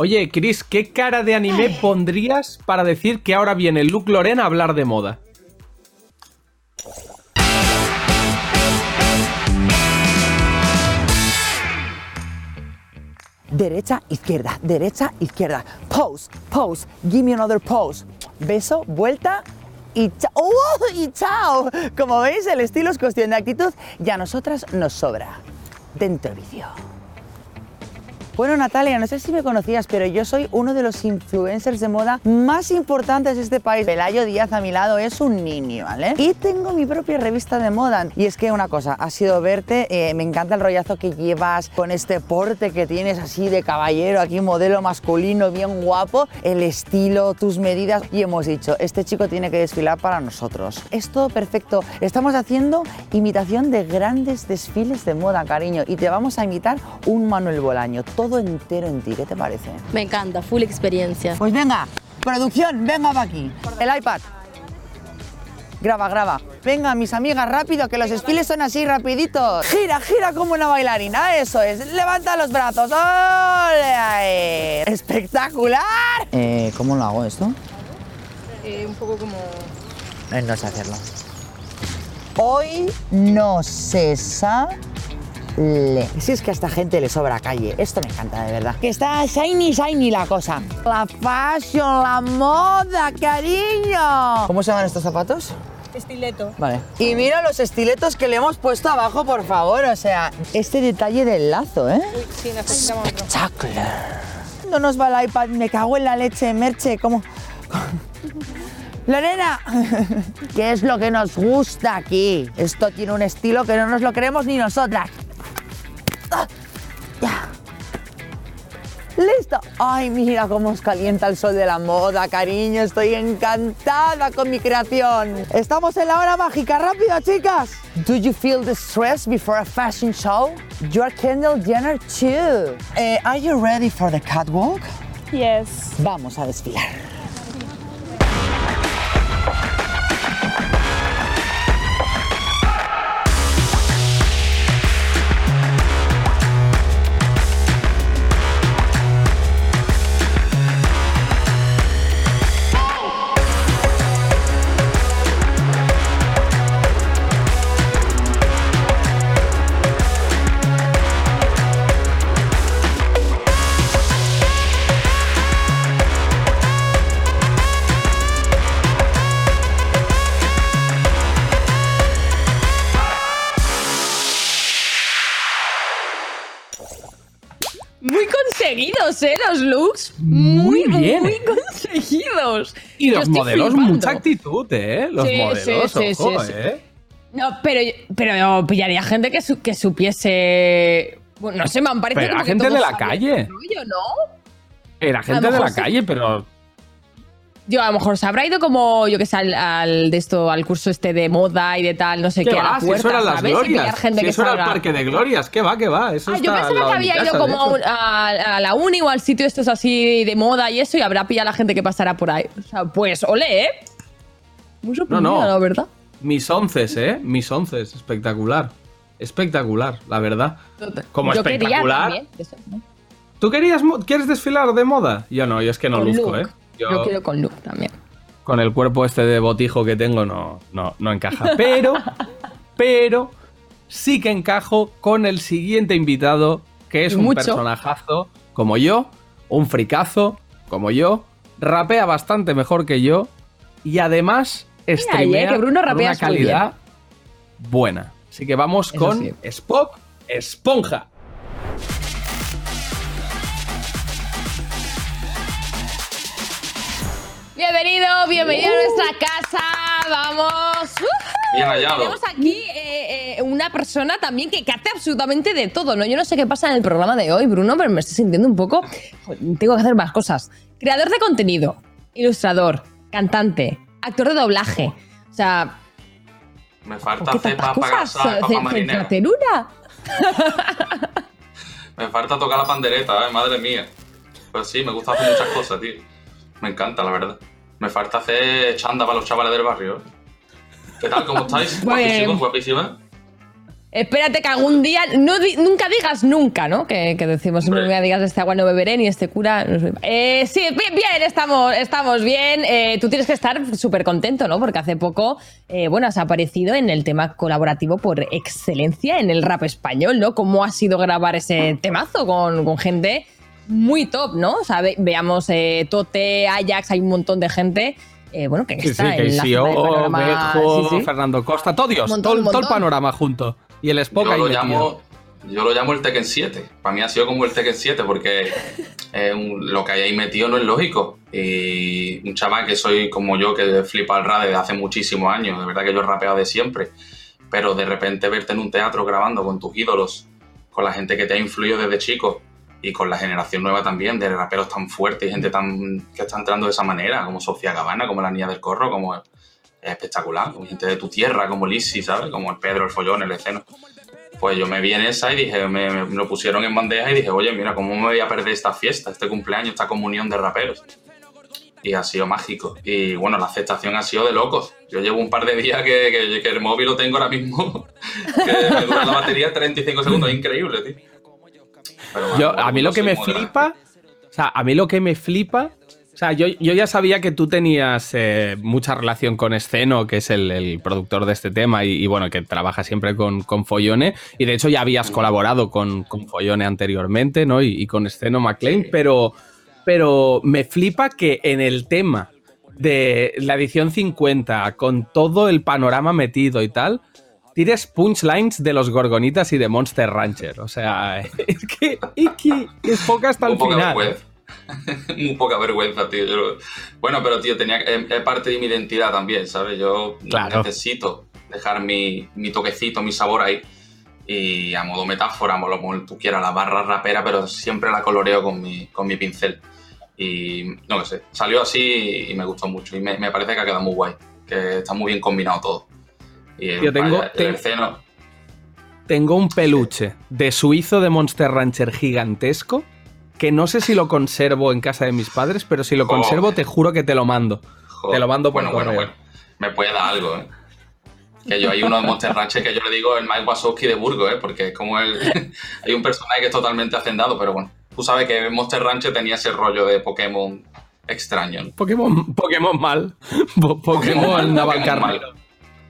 S2: Oye, Chris, ¿qué cara de anime pondrías para decir que ahora viene Luke Loren a hablar de moda?
S6: Derecha, izquierda, derecha, izquierda. Pose, pose, give me another pose. Beso, vuelta y chao. ¡Oh! y chao. Como veis, el estilo es cuestión de actitud y a nosotras nos sobra. Dentro vicio. Bueno, Natalia, no sé si me conocías, pero yo soy uno de los influencers de moda más importantes de este país. Pelayo Díaz a mi lado es un niño, ¿vale? Y tengo mi propia revista de moda. Y es que una cosa, ha sido verte, eh, me encanta el rollazo que llevas con este porte que tienes así de caballero, aquí modelo masculino, bien guapo, el estilo, tus medidas. Y hemos dicho, este chico tiene que desfilar para nosotros. Es todo perfecto. Estamos haciendo imitación de grandes desfiles de moda, cariño. Y te vamos a imitar un Manuel Bolaño. Entero en ti, ¿qué te parece?
S7: Me encanta, full experiencia.
S6: Pues venga, producción, venga para aquí. El iPad. Graba, graba. Venga, mis amigas, rápido, que los desfiles son así, rapiditos. Gira, gira como una bailarina, eso es. Levanta los brazos. ¡Ole! ¡Espectacular! Eh, ¿Cómo lo hago esto?
S7: un poco como...
S6: Eh, no sé hacerlo. Hoy no se Si es que a esta gente le sobra calle. Esto me encanta, de verdad. Que está shiny, shiny la cosa. La fashion, la moda, cariño. ¿Cómo se llaman estos zapatos?
S7: Estileto.
S6: Vale. Y mira los estiletos que le hemos puesto abajo, por favor. O sea, este detalle del lazo, ¿eh?
S7: Sí, necesitamos otro.
S6: Espectacular. No nos va el iPad, me cago en la leche, Merche, ¿cómo? Lorena, ¿qué es lo que nos gusta aquí? Esto tiene un estilo que no nos lo creemos ni nosotras. Ah, ya. ¡Listo! ¡Ay, mira cómo os calienta el sol de la moda, cariño! Estoy encantada con mi creación. Estamos en la hora mágica. ¡Rápido, chicas! Do you feel the stress before a fashion show? You're Kendall Jenner too. Eh, are you ready for the catwalk?
S7: Yes.
S6: Vamos a desfilar.
S1: ¿Eh? Los looks.
S2: Muy bien.
S1: Muy conseguidos.
S2: Y
S1: Yo
S2: los modelos,
S1: flipando.
S2: mucha actitud, ¿eh? Los
S1: Sí,
S2: modelos,
S1: sí,
S2: ojo,
S1: sí.
S2: ¿eh?
S1: No, pero, pero pillaría gente que, su- que supiese. Bueno, no sé, me han parecido.
S2: Pero
S1: como
S2: a
S1: que
S2: gente de la calle.
S1: rollo, ¿no?
S2: Era gente de la calle, pero
S1: Yo, a lo mejor se habrá ido como, yo que sé, al, al de esto, al curso este de moda y de tal, no sé
S2: ¿Qué
S1: qué, a
S2: va?
S1: la
S2: Si eso eran las glorias.
S1: gente
S2: Si
S1: que
S2: eso era el parque de glorias. ¿Qué va? ¿Qué va? Eso
S1: Ah, yo pensaba que había ido como a, un- a- a la uni o al sitio estos así de moda y eso y habrá pillado a la gente que pasará por ahí. O sea, pues, ole, ¿eh? Muy sorprendida,
S2: no.
S1: la verdad.
S2: Mis onces, ¿eh? Mis onces. Espectacular. Espectacular, la verdad. Como
S1: Yo quería
S2: espectacular.
S1: también, eso, ¿no?
S2: ¿Tú querías, quieres desfilar de moda? Yo no, yo es que no
S1: Con
S2: luzco,
S1: look.
S2: ¿eh? Yo,
S1: Yo quiero con look también.
S2: con el cuerpo este de botijo que tengo no, no, no encaja. Pero, pero sí que encajo con el siguiente invitado, que es un personajazo como yo, un fricazo como yo, rapea bastante mejor que yo y además
S1: ahí,
S2: streamea
S1: eh, que Bruno
S2: con una calidad buena. Así que vamos
S1: Eso
S2: con
S1: sí.
S2: Spock Esponja.
S1: Bienvenido, bienvenido a nuestra casa. Vamos. ¡Ujú!
S3: Bien hallado.
S1: Tenemos aquí eh, eh, una persona también que, que hace absolutamente de todo, ¿no? Yo no sé qué pasa en el programa de hoy, Bruno, pero me estoy sintiendo un poco. Tengo que hacer más cosas. Creador de contenido, ilustrador, cantante, actor de doblaje. O sea,
S3: Me
S1: ¿por
S3: falta
S1: qué
S3: cepa para.
S1: Centrateruna.
S3: Me falta tocar la pandereta, eh, madre mía. Pues sí, me gusta hacer muchas cosas, tío. Me encanta, la verdad. Me falta hacer chanda para los chavales del barrio. ¿Qué tal? ¿Cómo estáis? Guapísimos, guapísimas.
S1: Espérate que algún día, no di- nunca digas nunca, ¿no? Que, que decimos, nunca digas este agua no beberé ni este cura. no. Eh, sí, bien, bien, estamos, estamos bien. Eh, tú tienes que estar súper contento, ¿no? Porque hace poco, eh, bueno, has aparecido en el tema colaborativo por excelencia en el rap español, ¿no? ¿Cómo ha sido grabar ese temazo con, con gente muy top, ¿no? O sea, ve- veamos eh, Tote, Ajax, hay un montón de gente. eh, bueno, que
S2: Sí, sí,
S1: está
S2: que
S1: en la
S2: CEO,
S1: cima del panorama.
S2: Bejo,
S1: Sí, sí.
S2: Fernando Costa, todo Dios,
S1: montón,
S2: todo, el panorama junto. Y el Spock
S3: Yo
S2: ahí
S3: lo, llamo, yo lo llamo el Tekken 7. Para mí ha sido como el Tekken 7 porque eh, un- lo que hay ahí metido no es lógico. Y un chaval que soy como yo, que flipa el rap desde hace muchísimos años, de verdad que yo he rapeado de siempre, pero de repente verte en un teatro grabando con tus ídolos, con la gente que te ha influido desde chico y con la generación nueva también, de raperos tan fuertes y gente tan que está entrando de esa manera, como Sofía Gabana, como la Niña del Corro, como es espectacular, como gente de tu tierra, como Lizzy, ¿sabes? Como el Pedro, el Follón, el Eceno. Pues yo me vi en esa y dije, me, me lo pusieron en bandeja y dije, oye, mira, ¿cómo me voy a perder esta fiesta, este cumpleaños, esta comunión de raperos? Y ha sido mágico. Y bueno, la aceptación ha sido de locos. Yo llevo un par de días que, que- que el móvil lo tengo ahora mismo, que me dura la batería 35 segundos, es increíble, tío. Pero,
S2: Yo,
S3: bueno,
S2: a mí lo que me flipa, o sea, a mí lo que me flipa, o sea, yo, yo ya sabía que tú tenías eh, mucha relación con Esceno, que es el, el productor de este tema, y, y bueno, que trabaja siempre con, con Follone, y de hecho ya habías colaborado con, con Follone anteriormente, ¿no? Y, y con Esceno McLean, pero, pero me flipa que en el tema de la edición 50, con todo el panorama metido y tal, tires punchlines de los Gorgonitas y de Monster Rancher. O sea, es que, es poca hasta el
S3: Muy poca
S2: final.
S3: vergüenza. Muy poca vergüenza, tío. Yo Bueno, pero tío, tenía es, es parte de mi identidad también, ¿sabes? Yo
S2: Claro.
S3: necesito dejar mi, mi toquecito, mi sabor ahí. Y a modo metáfora, a modo como tú quieras, la barra rapera, pero siempre la coloreo con mi, con mi pincel. Y no sé, salió así y me gustó mucho. Y me, me parece que ha quedado muy guay, que está muy bien combinado todo. Y
S2: Yo tengo- tengo- un peluche de suizo de Monster Rancher gigantesco que no sé si lo conservo en casa de mis padres, pero si lo
S3: Joder.
S2: conservo te juro que te lo mando.
S3: Joder.
S2: Te lo mando por
S3: bueno, bueno,
S2: correo.
S3: bueno. Me puede dar algo, ¿eh? Que yo hay uno de Monster Rancher que yo le digo el Mike Wazowski de Burgos, ¿eh? Porque es como el... hay un personaje que es totalmente hacendado, pero bueno. Tú sabes que Monster Rancher tenía ese rollo de Pokémon extraño. ¿no?
S2: Pokémon, Pokémon mal. Po- Pokémon
S3: mal,
S2: Navalcarnero.
S3: mal.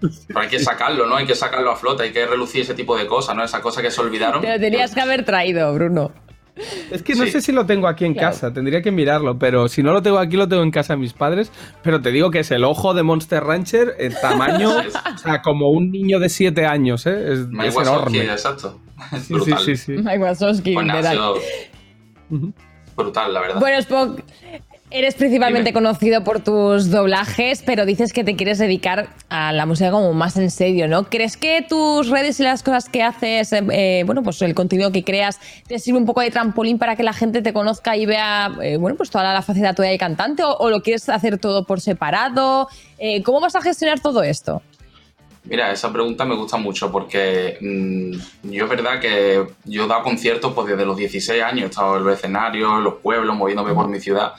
S3: Pero hay que sacarlo, ¿no? Hay que sacarlo a flote, hay que relucir ese tipo de cosas, ¿no? Esa cosa que se olvidaron.
S1: Te lo tenías que haber traído, Bruno.
S2: Es que no
S3: Sí.
S2: sé si lo tengo aquí en
S1: Claro.
S2: casa, tendría que mirarlo, pero si no lo tengo aquí, lo tengo en casa de mis padres. Pero te digo que es el ojo de Monster Rancher, el tamaño, o sea, como un niño de 7 años, ¿eh? Es,
S3: Mike
S2: es
S3: Wazowski,
S2: enorme.
S3: exacto. Es
S2: Sí, sí,
S3: brutal.
S2: sí, sí.
S1: Mike Wazowski,
S3: ha sido
S2: Ujú.
S3: brutal, la verdad.
S1: Bueno, Spock, eres principalmente
S3: Dime.
S1: conocido por tus doblajes, pero dices que te quieres dedicar a la música como más en serio, ¿no? ¿Crees que tus redes y las cosas que haces, eh, eh, bueno, pues el contenido que creas, te sirve un poco de trampolín para que la gente te conozca y vea, eh, bueno, pues toda la faceta tuya de cantante? ¿O, o lo quieres hacer todo por separado? Eh, ¿Cómo vas a gestionar todo esto?
S3: Mira, esa pregunta me gusta mucho porque mm, yo es verdad que yo he dado conciertos pues, desde los 16 años, he estado en los escenarios, en los pueblos, moviéndome por mi ciudad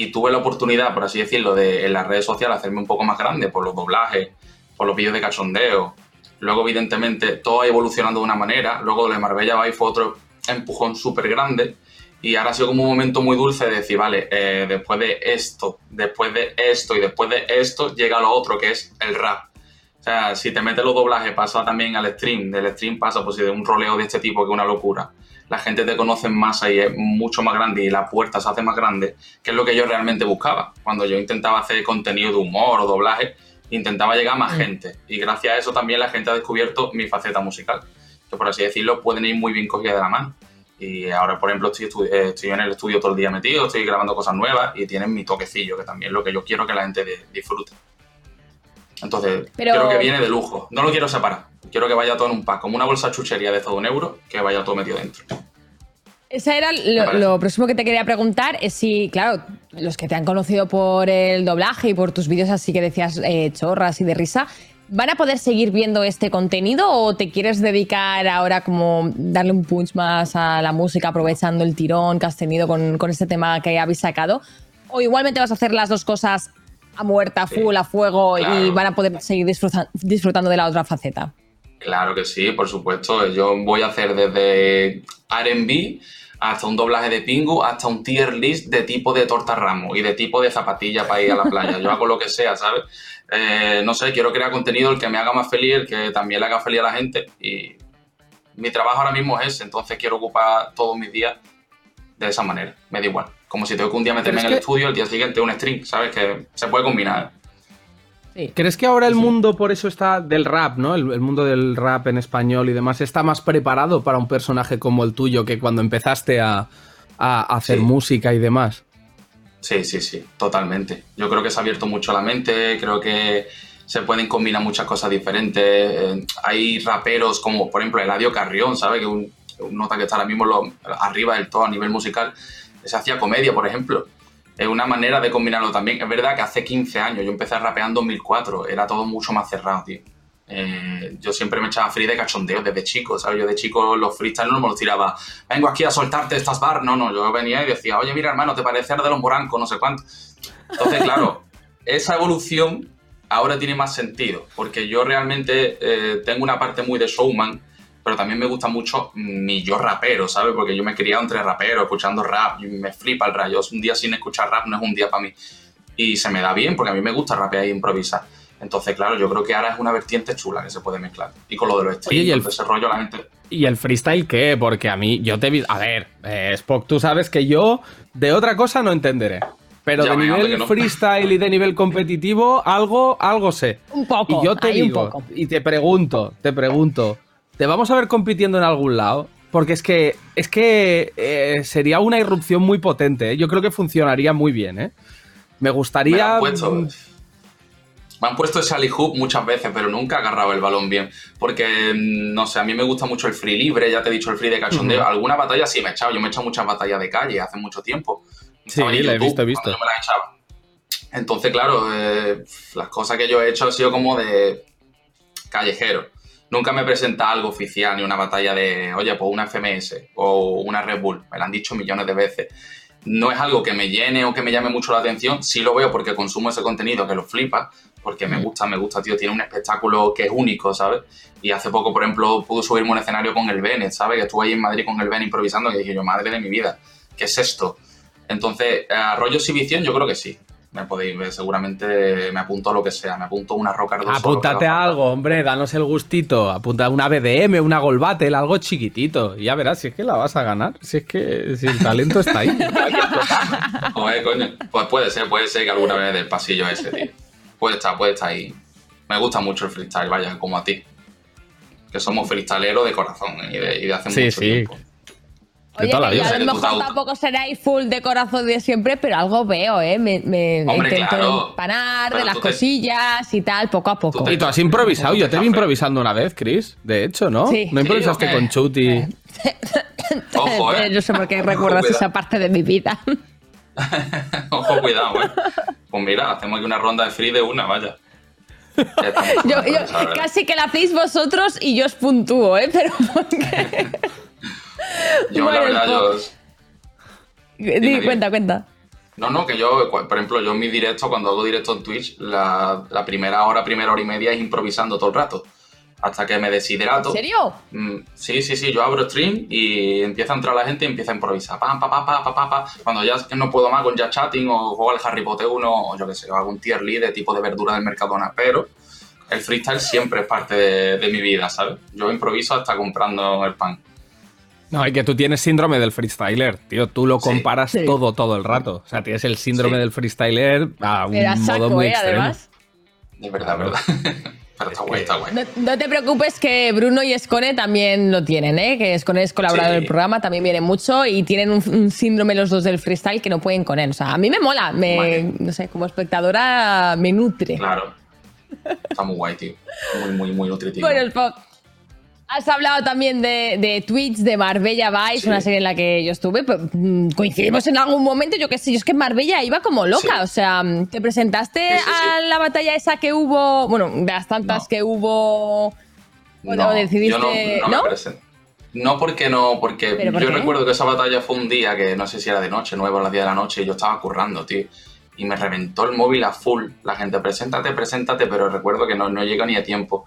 S3: y tuve la oportunidad, por así decirlo, de en las redes sociales hacerme un poco más grande por los doblajes, por los vídeos de cachondeo. Luego, evidentemente, todo ha evolucionado de una manera. Luego, de Marbella Vibe fue otro empujón súper grande. Y ahora ha sido como un momento muy dulce de decir, vale, eh, después de esto, después de esto y después de esto, llega lo otro, que es el rap. O sea, si te metes los doblajes, pasa también al stream. Del stream pasa, pues, de un roleo de este tipo, que es una locura. La gente te conoce más ahí, es mucho más grande y la puerta se hace más grande, que es lo que yo realmente buscaba. Cuando yo intentaba hacer contenido de humor o doblaje, intentaba llegar a más gente. Y gracias a eso también la gente ha descubierto mi faceta musical, que por así decirlo pueden ir muy bien cogida de la mano. Y ahora, por ejemplo, estoy, eh, estoy en el estudio todo el día metido, estoy grabando cosas nuevas y tienen mi toquecillo, que también es lo que yo quiero que la gente de- disfrute. Entonces,
S1: Pero-
S3: creo que viene de lujo. No lo quiero separar. Quiero que vaya todo en un pack, como una bolsa chuchería de todo un euro, que vaya todo metido dentro.
S1: Esa era lo, próximo que te quería preguntar, es si, claro, los que te han conocido por el doblaje y por tus vídeos así que decías eh, chorras y de risa, ¿van a poder seguir viendo este contenido o te quieres dedicar ahora como darle un punch más a la música aprovechando el tirón que has tenido con, con este tema que habéis sacado? ¿O igualmente vas a hacer las dos cosas a muerta,
S3: Sí,
S1: full, a fuego y van a poder seguir disfruta- disfrutando de la otra faceta?
S3: Claro que sí, por supuesto. Yo voy a hacer desde RB hasta un doblaje de Pingu, hasta un tier list de tipo de torta ramo y de tipo de zapatilla para ir a la playa. Yo hago lo que sea, ¿sabes? Eh, no sé, quiero crear contenido el que me haga más feliz, el que también le haga feliz a la gente. Y mi trabajo ahora mismo es ese, entonces quiero ocupar todos mis días de esa manera, me da igual. Como si tengo que un día meterme en el
S2: que-
S3: estudio, el día siguiente un string, ¿sabes? Que se puede combinar.
S1: Sí.
S2: ¿Crees que ahora el mundo, por eso está del rap, ¿no? El, el mundo del rap en español y demás, está más preparado para un personaje como el tuyo que cuando empezaste a, a hacer
S3: Sí.
S2: música y demás?
S3: Sí, sí, sí, totalmente. Yo creo que se ha abierto mucho la mente, creo que se pueden combinar muchas cosas diferentes. Eh, hay raperos como, por ejemplo, Eladio Carrión, ¿sabes? Que un, un nota que está ahora mismo lo- arriba del todo a nivel musical, se hacía comedia, por ejemplo. Es una manera de combinarlo también. Es verdad que hace 15 años, yo empecé a rapear en 2004, era todo mucho más cerrado, tío. Eh, yo siempre me echaba free de cachondeo desde chico, ¿sabes? Yo de chico los freestyle no me los tiraba. Vengo aquí a soltarte estas bar. No, no, yo venía y decía, oye, mira, hermano, te parece de los morancos, no sé cuánto. Entonces, claro, esa evolución ahora tiene más sentido, porque yo realmente eh, tengo una parte muy de showman, pero también me gusta mucho mi yo rapero, ¿sabes? Porque yo me he criado entre raperos, escuchando rap, y me flipa el rap. Yo un día sin escuchar rap no es un día para mí. Y se me da bien, porque a mí me gusta rapear e improvisar. Entonces, claro, yo creo que ahora es una vertiente chula que se puede mezclar. Y con lo de los
S2: Oye,
S3: streams,
S2: y el-
S3: ese rollo, la gente...
S2: ¿Y el freestyle qué? Porque a mí, yo te vi. A ver, eh, Spock, tú sabes que yo de otra cosa no entenderé. Pero
S3: Ya,
S2: de nivel
S3: no.
S2: freestyle y de nivel competitivo, algo, algo sé.
S1: Un poco,
S2: Y yo te
S1: hay un
S2: digo,
S1: poco.
S2: y te pregunto, te pregunto, ¿te vamos a ver compitiendo en algún lado? Porque es que, es que eh, sería una irrupción muy potente. ¿eh? Yo creo que funcionaría muy bien, ¿eh? Me
S3: Me lo
S2: gustaría.
S3: han puesto,
S2: mm,
S3: me han puesto ese alley hoop muchas veces, pero nunca he agarrado el balón bien. Porque, mm, no sé, a mí me gusta mucho el free libre, ya te he dicho el free de cachondeo. Alguna batalla sí me he echado. Yo me he echado muchas batallas de calle hace mucho tiempo.
S2: Sí, la he visto, he visto.
S3: yo me las echaba. Entonces, claro, eh, las cosas que yo he hecho han sido como de callejero. Nunca me presenta algo oficial, ni una batalla de, oye, pues una FMS o una Red Bull. Me lo han dicho millones de veces. No es algo que me llene o que me llame mucho la atención. Sí lo veo porque consumo ese contenido que lo flipa, porque me gusta, me gusta, tío. Tiene un espectáculo que es único, ¿sabes? Y hace poco, por ejemplo, pude subirme a un escenario con el Bennett, ¿sabes? Que estuve ahí en Madrid con el Ben improvisando y dije yo, madre de mi vida, ¿qué es esto? Entonces, a rollo exhibición yo creo que sí. Me podéis ver, seguramente me apunto a lo que sea, me apunto una roca Cardoso,
S2: Apúntate a algo, hombre, danos el gustito. Apunta a una BDM, una Gold Battle, algo chiquitito. Y ya verás, si es que la vas a ganar. Si es que si el talento está ahí.
S3: Joder, coño. Pues puede ser, puede ser que alguna vez del pasillo ese, tío. Puede estar, puede estar ahí. Me gusta mucho el freestyle, vaya, como a ti. Que somos freestaleros de corazón ¿eh? y de, y de hace
S2: Sí,
S3: mucho
S2: sí.
S3: tiempo.
S1: Oye,
S2: toda la
S1: que yo
S2: vida.
S1: a lo mejor tampoco seréis full de corazón de siempre, pero algo veo, ¿eh? Me, me
S3: Hombre,
S1: intento
S3: claro.
S1: empanar de las
S3: te-
S1: cosillas y tal, poco a poco.
S2: Y tú has improvisado. Yo te vi improvisando una vez, Chris. De hecho, ¿no?
S1: Sí.
S2: ¿No improvisaste con Chuti?
S3: Ojo, eh.
S1: no sé por qué recuerdas esa parte de mi vida.
S3: Ojo, cuidado, eh. Pues mira, hacemos aquí una ronda de free de una, vaya.
S1: Yo, yo casi que la hacéis vosotros y yo os puntúo, ¿eh? Pero porque...
S3: Yo,
S1: Bueno,
S3: la verdad, yo.
S1: Di,
S3: dime.
S1: cuenta, cuenta.
S3: No, no, que yo, por ejemplo, yo en mi directo, cuando hago directo en Twitch, la, la primera hora, primera hora y media es improvisando todo el rato. Hasta que me deshidrato.
S1: ¿En serio?
S3: Mm, sí, sí, sí, yo abro stream y empieza a entrar la gente y empieza a improvisar. Pam, pa, pa, pa, pa, pa, pa. Cuando ya no puedo más con ya chatting o juego al Harry Potter 1 o yo qué sé, o hago un tier lead de tipo de verdura del Mercadona. Pero el freestyle siempre es parte de, de mi vida, ¿sabes? Yo improviso hasta comprando el pan.
S2: No, y que tú tienes síndrome del freestyler, tío. Tú lo comparas
S1: Sí.
S2: todo, todo el rato. O sea, tienes el síndrome
S3: Sí.
S2: del freestyler a un modo
S1: saco,
S2: muy
S1: ¿eh?
S2: extremo.
S1: Además.
S3: De verdad, verdad. Pero está guay, está guay.
S1: No, no te preocupes que Bruno y Escone también lo tienen, ¿eh? Que Escone es colaborador
S3: Sí.
S1: del programa, también viene mucho y tienen un, un síndrome los dos del freestyle que no pueden con él. O sea, a mí me mola, me,
S3: Vale.
S1: no sé, como espectadora me nutre.
S3: Claro. Está muy guay, tío. Muy, muy, muy nutritivo.
S1: Bueno, el. Has hablado también de, de Twitch, de Marbella Vice,
S3: Sí.
S1: una serie en la que yo estuve. pues, mm, coincidimos en algún momento, yo qué sé, yo es que en Marbella iba como loca.
S3: Sí.
S1: O sea, mm, te presentaste
S3: Sí,
S1: a la batalla esa que hubo, bueno, de las tantas
S3: No.
S1: que hubo. o decidiste-
S3: yo no, no,
S1: ¿no?
S3: me. No porque no, porque
S1: ¿Pero por
S3: yo
S1: qué?
S3: recuerdo que esa batalla fue un día que no sé si era de noche, nueve o las 10 de la noche, y yo estaba currando, tío. Y me reventó el móvil a full. La gente, preséntate, preséntate, pero recuerdo que no, no llegó ni a tiempo.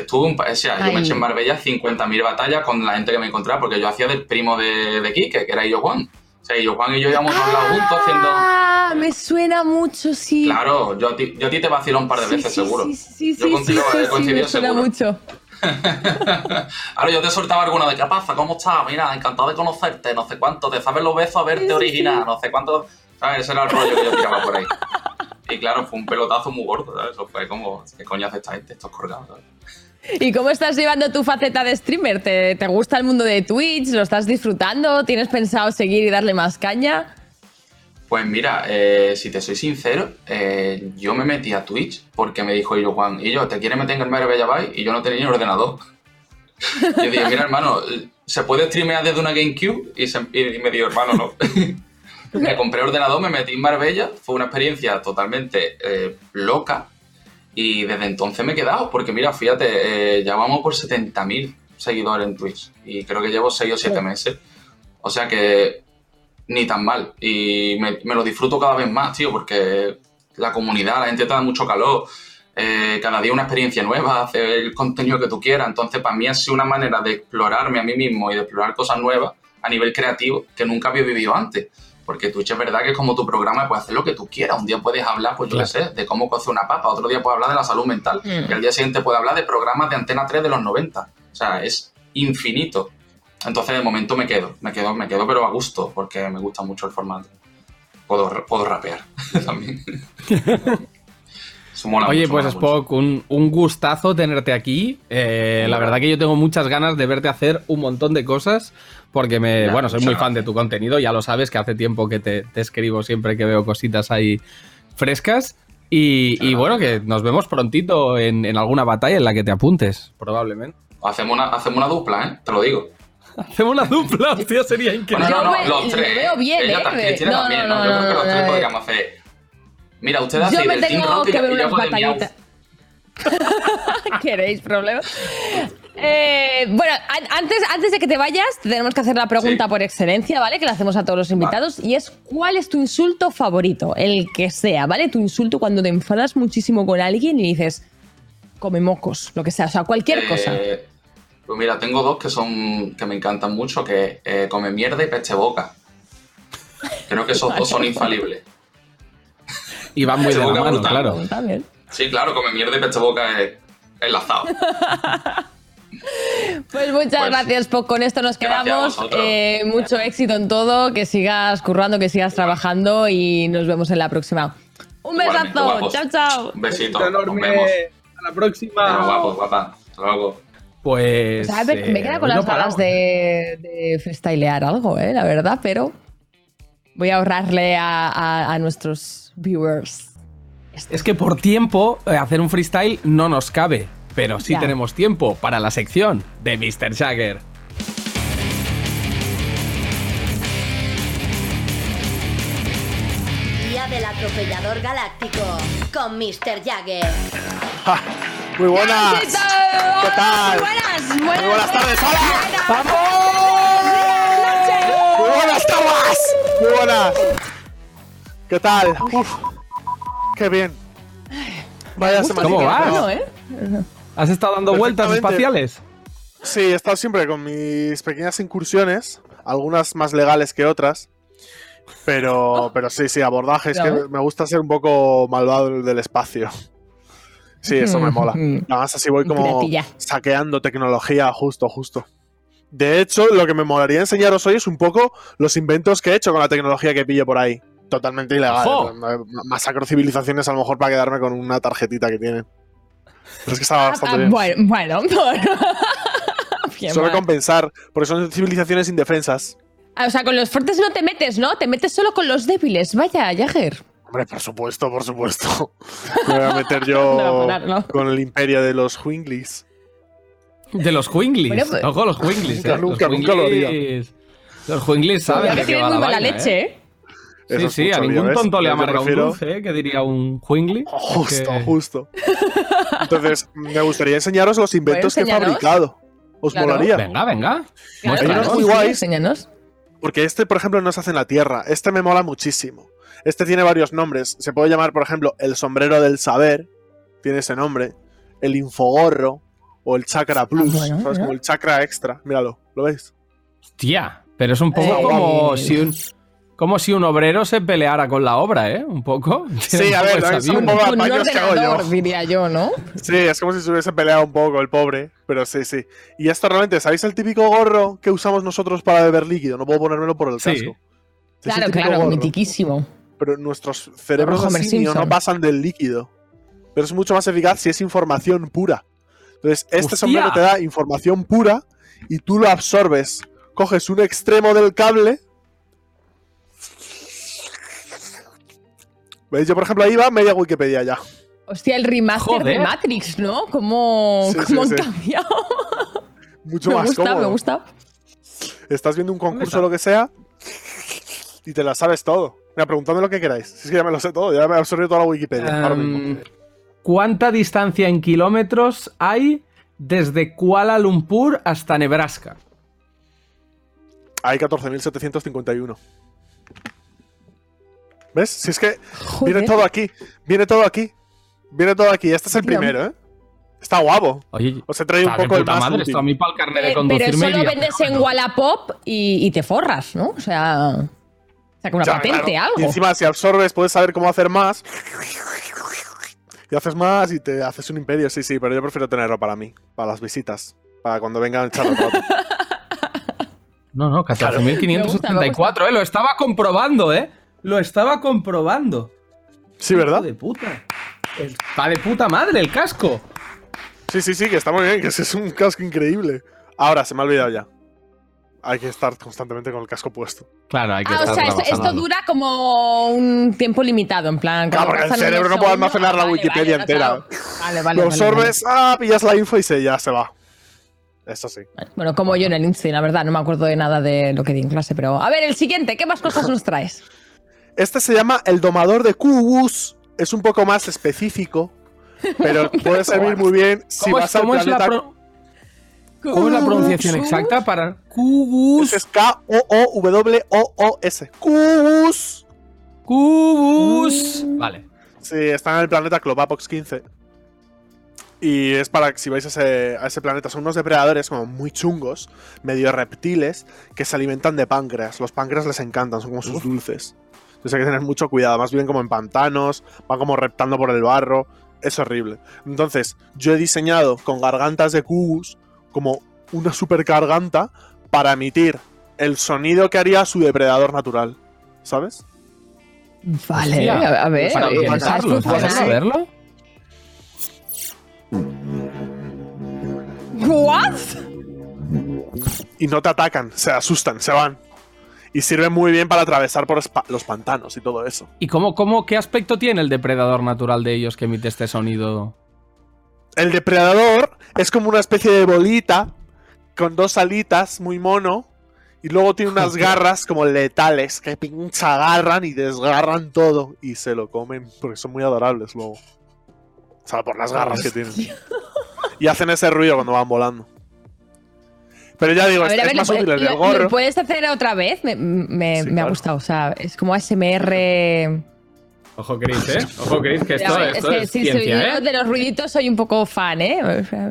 S3: Estuve un o sea, yo me eché en Marbella 50.000 batallas con la gente que me encontraba, porque yo hacía del primo de, de Quique, que era Illo Juan. O sea, Illo Juan y yo íbamos a un lado juntos haciendo.
S1: Ah, me suena mucho, sí.
S3: Claro, yo a ti, yo a ti te vacilo un par de
S1: Sí,
S3: veces,
S1: sí,
S3: seguro.
S1: Sí, sí,
S3: yo
S1: sí,
S3: contigo
S1: sí, me suena
S3: seguro.
S1: mucho.
S3: Ahora yo te soltaba alguno de qué pasa, ¿cómo estás? Mira, encantado de conocerte, no sé cuánto, te sabes los besos a verte original, no sé cuánto. ¿Sabes? Ese era el rollo que yo tiraba por ahí. Y claro, fue un pelotazo muy gordo, ¿sabes? Eso fue como, ¿qué coño hace esta gente? Estos colgados, ¿sabes?
S1: ¿Y cómo estás llevando tu faceta de streamer? ¿Te, te gusta el mundo de Twitch? ¿Lo estás disfrutando? ¿Tienes pensado seguir y darle más caña?
S3: Pues mira, eh, si te soy sincero, eh, yo me metí a Twitch porque me dijo yo Juan, y yo, ¿te quieres meter en el Mario Bellabay? Y yo no tenía ni ordenador. yo dije, mira hermano, ¿se puede streamear desde una GameCube? Y, se- y me dijo, hermano, no. me compré ordenador, me metí en Marbella, fue una experiencia totalmente eh, loca y desde entonces me he quedado, porque mira, fíjate, eh, ya vamos por 70.000 seguidores en Twitch y creo que llevo 6 o 7 meses. O sea que ni tan mal. Y me, me lo disfruto cada vez más, tío, porque la comunidad, la gente te da mucho calor. eh, cada día una experiencia nueva, hacer el contenido que tú quieras. Entonces, para mí ha sido una manera de explorarme a mí mismo y de explorar cosas nuevas a nivel creativo que nunca había vivido antes. Porque Twitch es verdad que es como tu programa, puedes hacer lo que tú quieras. Un día puedes hablar, pues yo qué sé, de cómo cocer una papa, otro día puedes hablar de la salud mental,
S1: Mm.
S3: y al día siguiente puedes hablar de programas de Antena 3 de los 90. O sea, es infinito. Entonces, de momento me quedo, me quedo, me quedo, pero a gusto, porque me gusta mucho el formato. Puedo, puedo rapear también. Eso mola
S2: Oye,
S3: mucho,
S2: pues
S3: mola.
S2: Spock, un, un gustazo tenerte aquí. Eh, la verdad que yo tengo muchas ganas de verte hacer un montón de cosas, porque me, bueno, soy muy fan de tu contenido, ya lo sabes, que hace tiempo que te, te escribo siempre que veo cositas ahí frescas. Y, y bueno, que nos vemos prontito en, en alguna batalla en la que te apuntes, probablemente.
S3: Hacemos una, hacemos una dupla, ¿eh? Te lo digo.
S2: Hacemos una dupla, hostia, sería increíble.
S3: Bueno, no,
S1: Yo
S3: no,
S1: me-
S3: los
S1: lo
S3: tres.
S1: veo bien,
S3: Ella
S1: ¿eh?
S3: también, Cristina
S1: No,
S3: también,
S1: no,
S3: ¿no? Yo
S1: no,
S3: creo que los
S1: no,
S3: tres
S1: no,
S3: podríamos hacer. Mira, usted hace
S1: Yo me
S3: del Team
S1: tengo
S3: Rocket
S1: que ver unas batallitas. ¿Queréis problemas? Eh, bueno, an- antes, antes de que te vayas, te tenemos que hacer la pregunta
S3: Sí.
S1: por excelencia, ¿vale? Que la hacemos a todos los invitados. Y es: ¿cuál es tu insulto favorito? El que sea, ¿vale? Tu insulto cuando te enfadas muchísimo con alguien y dices, come mocos, lo que sea, o sea, cualquier cosa.
S3: Eh, Pues mira, tengo dos que son que me encantan mucho, que eh, come mierda y peche boca. Creo que esos dos son infalibles.
S2: Y van muy de la mano,
S3: brutal.
S2: claro.
S1: Bien.
S3: Sí, claro, come mierda y peche boca es enlazado.
S1: Pues muchas
S3: Pues,
S1: gracias, Poc. Con esto nos quedamos. Eh, mucho éxito en todo, que sigas currando, que sigas trabajando y nos vemos en la próxima. Un
S3: Igualmente,
S1: besazo.
S3: guapos.
S1: Chao, chao.
S3: Un besito.
S2: Un
S3: Nos vemos.
S2: A la próxima.
S3: Venga, guapos, guapa. Hasta luego.
S2: Pues.
S1: O sea, me, me
S2: eh,
S1: queda con
S2: hoy
S1: las
S2: no
S1: ganas de, de freestylear algo, eh, la verdad, pero voy a ahorrarle a, a- a nuestros viewers.
S2: Es que por tiempo, eh, hacer un freestyle no nos cabe. Pero sí
S1: Ya.
S2: tenemos tiempo para la sección de Mr. Jagger.
S5: Día del atropellador galáctico con Mr. Jagger.
S8: Muy buenas.
S1: ¿Qué tal?
S8: ¿Qué tal?
S1: Muy buenas,
S8: Muy buenas tardes. ¡Hola! Muy buenas tardes. Muy buenas. ¿Qué tal? Uf. Qué bien. Vaya semana.
S2: ¿Cómo vas?
S1: Bueno, ¿eh?
S2: ¿Has estado dando vueltas espaciales?
S8: Sí, he estado siempre con mis pequeñas incursiones, algunas más legales que otras. Pero, pero sí, sí, abordaje. Es que me gusta ser un poco malvado del espacio. Sí, eso me mola. Además, así voy como saqueando tecnología justo, justo. De hecho, lo que me molaría enseñaros hoy es un poco los inventos que he hecho con la tecnología que pillo por ahí. Totalmente ilegal.
S2: ¡Ojo!
S8: Masacro civilizaciones a lo mejor para quedarme con una tarjetita que tienen. Pero es que estaba bastante
S1: ah,
S8: bien.
S1: bueno, bueno, bueno. Bueno.
S8: compensar, porque son civilizaciones indefensas.
S1: Ah, O sea, con los fuertes no te metes, ¿no? Te metes solo con los débiles. Vaya, Jagger.
S8: Hombre, por supuesto, por supuesto. Me voy a meter yo con el imperio de los Winglis.
S2: De los Winglis.
S1: Bueno, pues-
S2: Ojo, los.
S8: Nunca,
S2: eh.
S8: nunca,
S2: los
S8: nunca lo haría.
S2: Los Winglis saben
S1: Ahora
S2: de qué
S1: tiene
S2: va
S1: muy
S2: la
S1: mala
S2: vaina,
S1: leche,
S2: ¿eh?
S1: ¿eh?
S8: Eso
S2: Sí, sí, a ningún
S8: ¿ves?
S2: tonto le
S8: Yo
S2: amarga un dulce, ¿eh? que diría un Wingli.
S8: Justo,
S2: Que-
S8: justo. Entonces, me gustaría enseñaros los inventos que he fabricado. ¿Os
S1: Claro.
S8: molaría?
S2: Venga, venga.
S1: Claro,
S2: Muéstranos.
S8: unos muy
S1: sí,
S8: guays.
S1: enséñanos.
S8: Porque este, por ejemplo, no se hace en la Tierra. Este me mola muchísimo. Este tiene varios nombres. Se puede llamar, por ejemplo, el sombrero del saber. Tiene ese nombre. El infogorro. O el chakra plus.
S1: Ah, bueno,
S8: ¿Sabes? Como el chakra extra. Míralo. ¿Lo veis?
S2: Hostia, pero es un poco
S1: Eh,
S2: como
S1: eh,
S2: si un, como si un obrero se peleara con la obra, ¿eh? Un poco.
S8: Sí, a ver, son
S2: un poco
S1: un
S8: que hago yo.
S1: diría yo, ¿no?
S8: Sí, es como si se hubiese peleado un poco el pobre, pero sí, sí. Y esto realmente, ¿sabéis el típico gorro que usamos nosotros para beber líquido? No puedo ponérmelo por el
S2: Sí.
S8: casco. Es
S1: Claro, claro,
S8: gorro.
S1: mitiquísimo.
S8: Pero nuestros cerebros no pasan del líquido. Pero es mucho más eficaz si es información pura. Entonces, este
S2: ¡Hostia!
S8: sombrero te da información pura y tú lo absorbes. Coges un extremo del cable. ¿Veis? Yo, por ejemplo, ahí va media Wikipedia ya.
S1: Hostia, el remaster de. Matrix, ¿no? ¿Cómo,
S8: Sí,
S1: cómo
S8: sí,
S1: han
S8: sí.
S1: cambiado?
S8: Mucho
S1: me
S8: más
S1: gusta,
S8: cómodo.
S1: me gusta.
S8: Estás viendo un concurso o lo que sea y te la sabes todo. Mira, preguntadme lo que queráis. Si es que ya me lo sé todo, ya me he absorbido toda la Wikipedia. ahora mismo.
S2: ¿Cuánta distancia en kilómetros hay desde Kuala Lumpur hasta Nebraska?
S8: Hay 14.751. ¿Ves? Si es que
S1: Joder.
S8: viene todo aquí. Viene todo aquí. Viene todo aquí. Este es el
S1: Tío.
S8: primero, ¿eh? Está guapo.
S2: Oye,
S8: Os he traído un
S2: de
S8: poco el
S2: puta
S8: más
S2: madre,
S8: útil.
S2: esto a mí para el carnet de
S1: Eh, pero eso lo vendes en Wallapop y, y te forras, ¿no? O sea, saca una
S8: Ya,
S1: patente,
S8: claro.
S1: algo.
S8: Y encima, si absorbes, puedes saber cómo hacer más. Y haces más y te haces un imperio, sí, sí, pero yo prefiero tenerlo para mí, para las visitas, para cuando vengan a echar el rato.
S2: No, no,
S1: Me gusta, me
S2: 14.574, ¿eh? Lo estaba comprobando, ¿eh? Lo estaba comprobando.
S8: Sí, ¿verdad?
S2: De puta. Está de puta madre el casco.
S8: Sí, sí, sí, que está muy bien, que ese es un casco increíble. Ahora, se me ha olvidado ya. Hay que estar constantemente con el casco puesto.
S2: Claro, hay que
S1: Ah, o sea, esto, dura como un tiempo limitado, en plan.
S8: Claro, porque el cerebro no puede almacenar la
S1: Vale,
S8: Wikipedia
S1: vale,
S8: entera.
S1: claro. Vale, vale.
S8: Lo
S1: vale,
S8: absorbes, ah, pillas la info y se, ya se va. Eso sí.
S1: vale. Bueno, como yo en el Insta, la verdad, no me acuerdo de nada de lo que di en clase, pero. A ver, el siguiente, ¿qué más cosas nos traes?
S8: Este se llama el domador de cubus. Es un poco más específico, pero puede servir muy bien si
S2: ¿Cómo, es,
S8: vas al
S2: cómo es la
S8: planeta.
S2: Cómo es la pronunciación exacta para cubus?
S8: Es K-O-O-W-O-O-S. Cubus.
S2: Cubus. Vale.
S8: Sí, está en el planeta Clopapox 15. Y es para que si vais a ese, a ese planeta, son unos depredadores como muy chungos, medio reptiles, que se alimentan de páncreas. Los páncreas les encantan, son como sus dulces. Entonces hay que tener mucho cuidado. Más bien como en pantanos, van como reptando por el barro. Es horrible. Entonces, yo he diseñado con gargantas de cubus como una super garganta para emitir el sonido que haría su depredador natural. ¿Sabes?
S1: Vale,
S2: Hostia,
S1: a, a ver. Eh, ¿sabes
S2: utilizarlo,
S1: funcionar?
S2: ¿sabes verlo?
S1: ¿What?
S8: y no te atacan, se asustan, se van. Y sirve muy bien para atravesar por los pantanos y todo eso.
S2: ¿Y cómo, cómo, qué aspecto tiene el depredador natural de ellos que emite este sonido?
S8: El depredador es como una especie de bolita con dos alitas, muy mono. Y luego tiene unas garras como letales que pincha agarran y desgarran todo. Y se lo comen porque son muy adorables luego. O sea, por las garras que tienen. Y hacen ese ruido cuando van volando. Pero ya digo,
S1: A
S8: es,
S1: ver, a
S8: es
S1: ver,
S8: más
S1: ¿lo,
S8: útil el
S1: lo-
S8: del gorro.
S1: puedes hacer otra vez? Me, me-
S8: Sí,
S1: me ha gustado. O sea, es como ASMR.
S2: Ojo, Chris, ¿eh? Ojo, Chris, que esto,
S1: A ver,
S2: esto
S1: es que
S2: es
S1: soy-
S2: ciencia,
S1: yo
S2: ¿eh?
S1: de los ruiditos soy un poco fan, ¿eh? O sea,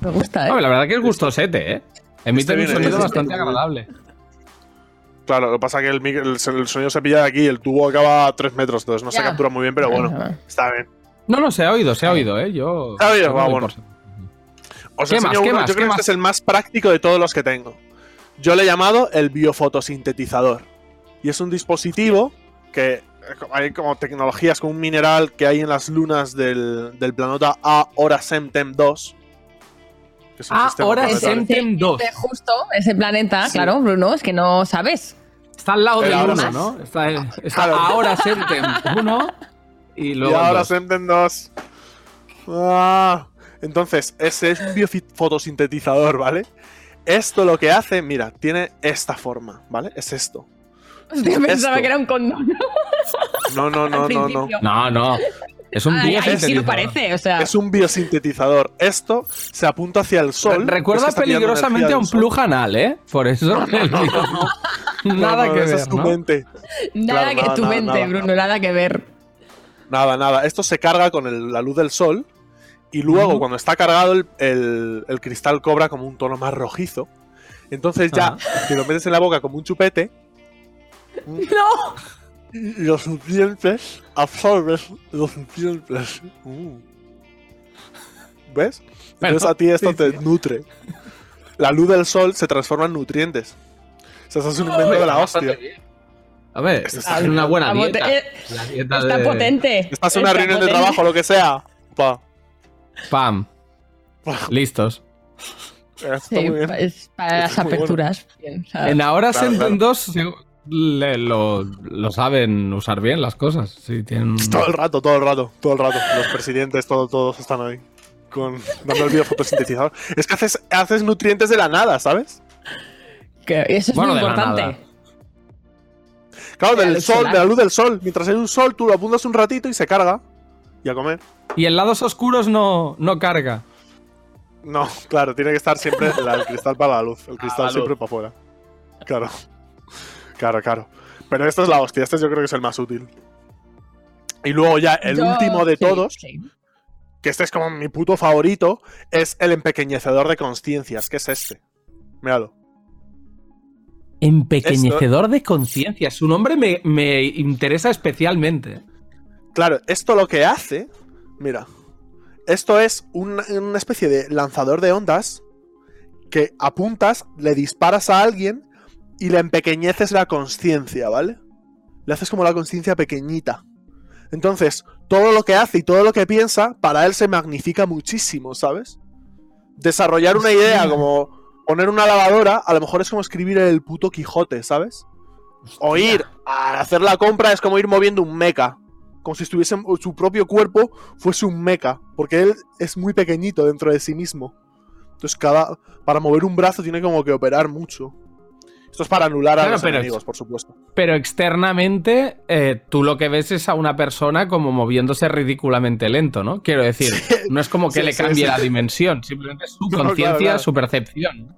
S1: Me gusta, ¿eh?
S2: Hombre, la verdad que es gustosete, ¿eh? Emite
S8: Este
S2: un sonido
S8: este
S2: bastante agradable.
S8: Claro, lo que pasa es que el, el, el sonido se pilla de aquí y el tubo acaba a 3 metros, entonces no se captura muy bien, pero bueno,
S1: Ajá.
S8: está bien.
S2: No, no, se ha oído, se ha oído, ¿eh? Yo.
S8: Se ha oído, va, bueno. Os
S2: ¿Qué más, qué
S8: uno,
S2: más,
S8: yo
S2: qué
S8: creo que
S2: más?
S8: este es el más práctico de todos los que tengo. Yo le he llamado el biofotosintetizador. Y es un dispositivo que eh, hay como tecnologías con un mineral que hay en las lunas del, del planeta A Orasem-Tem 2. Que es un
S2: Ah,
S8: sistema
S2: ahora
S8: planetario.
S2: Sentem 2.
S1: Este justo, ese planeta,
S8: Sí.
S1: claro, Bruno, es que no sabes.
S2: Está al lado
S8: ahora
S2: 1,
S8: más.
S2: ¿no? Está, está
S8: Claro.
S2: ahora Sentem 1 y
S8: Y
S2: luego. el
S8: ahora
S2: dos.
S8: Semtem 2. Ah, entonces, ese es un biofotosintetizador, ¿vale? Esto lo que hace, mira, tiene esta forma, ¿vale? Es esto.
S1: Hostia, pensaba
S8: Esto.
S1: que era un condón.
S8: No, no, no, no, no.
S2: No, no. Es un
S1: Ay, ay, sí
S2: biosintetizador.
S1: lo parece, o sea.
S8: Es un biosintetizador. Esto se apunta hacia el sol.
S2: Recuerda
S8: es que
S2: peligrosamente a un plug anal, ¿eh? Por eso. Nada
S8: no,
S2: que
S8: esa
S2: ver.
S8: es tu
S2: ¿no?
S8: mente.
S1: Nada
S8: Claro,
S1: que
S8: nada,
S1: tu
S8: nada,
S1: mente,
S8: nada,
S1: Bruno, nada que ver.
S8: Nada, nada. Esto se carga con el- la luz del sol Y luego, cuando está cargado, el, el- el cristal cobra como un tono más rojizo. Entonces ya, te lo metes en la boca como un chupete.
S1: No.
S8: Y los nutrientes absorbes los nutrientes. Mm. ¿Ves? Entonces a ti esto
S2: sí,
S8: te
S2: sí.
S8: nutre. La luz del sol se transforma en nutrientes. O sea, eso es un invento de la hostia.
S2: A ver, está
S8: está
S2: en una buena
S1: Está
S2: dieta.
S1: poten-
S2: La dieta
S1: Está
S2: de-
S1: potente.
S8: Estás en una
S1: Está
S8: reunión de trabajo, lo que sea. Pa.
S2: Pam. Listos.
S1: Sí, es para las
S8: bueno.
S1: aperturas. Bien,
S2: En ahora
S8: Claro, claro.
S2: 2 se- le- lo, lo saben usar bien las cosas. Sí, tienen...
S8: Todo el rato, todo el rato, todo el rato. Los presidentes, todo, todos están ahí. Con, dando el biofotosintetizador. Es que haces, haces nutrientes de la nada, ¿sabes?
S1: que eso es
S2: Bueno,
S1: muy importante.
S8: Claro,
S1: De la
S8: del
S1: luz
S8: sol, de la luz del sol. Mientras hay un sol, tú lo apuntas un ratito y se carga. Y a comer.
S2: Y en lados oscuros no, no carga.
S8: No, claro, tiene que estar siempre la- el cristal para la luz. El cristal siempre para afuera. Claro. Claro, claro. Pero esto es la hostia. Este yo creo que es el más útil. Y luego ya el
S1: Yo-
S8: último de
S1: sí,
S8: todos,
S1: sí.
S8: que este es como mi puto favorito, es el empequeñecedor de conciencias, que es este. Míralo.
S2: Empequeñecedor de conciencia. Su nombre me, me interesa especialmente.
S8: Claro, esto lo que hace, mira, esto es una, una especie de lanzador de ondas que apuntas, le disparas a alguien y le empequeñeces la conciencia, ¿vale? Le haces como la conciencia pequeñita. Entonces, todo lo que hace y todo lo que piensa, para él se magnifica muchísimo, ¿sabes? Desarrollar una idea como poner una lavadora, a lo mejor es como escribir el puto Quijote, ¿sabes? O ir a hacer la compra es como ir moviendo un mecha. Como si estuviese su propio cuerpo fuese un mecha. Porque él es muy pequeñito dentro de sí mismo. Entonces, cada. Para mover un brazo tiene como que operar mucho. Esto es para anular a
S2: Claro,
S8: los enemigos, por supuesto.
S2: Pero externamente, eh, tú lo que ves es a una persona como moviéndose ridículamente lento, ¿no? Quiero decir, no es como que
S8: Sí,
S2: le cambie
S8: sí.
S2: la dimensión, simplemente es su
S8: No, claro,
S2: conciencia,
S8: claro.
S2: su percepción.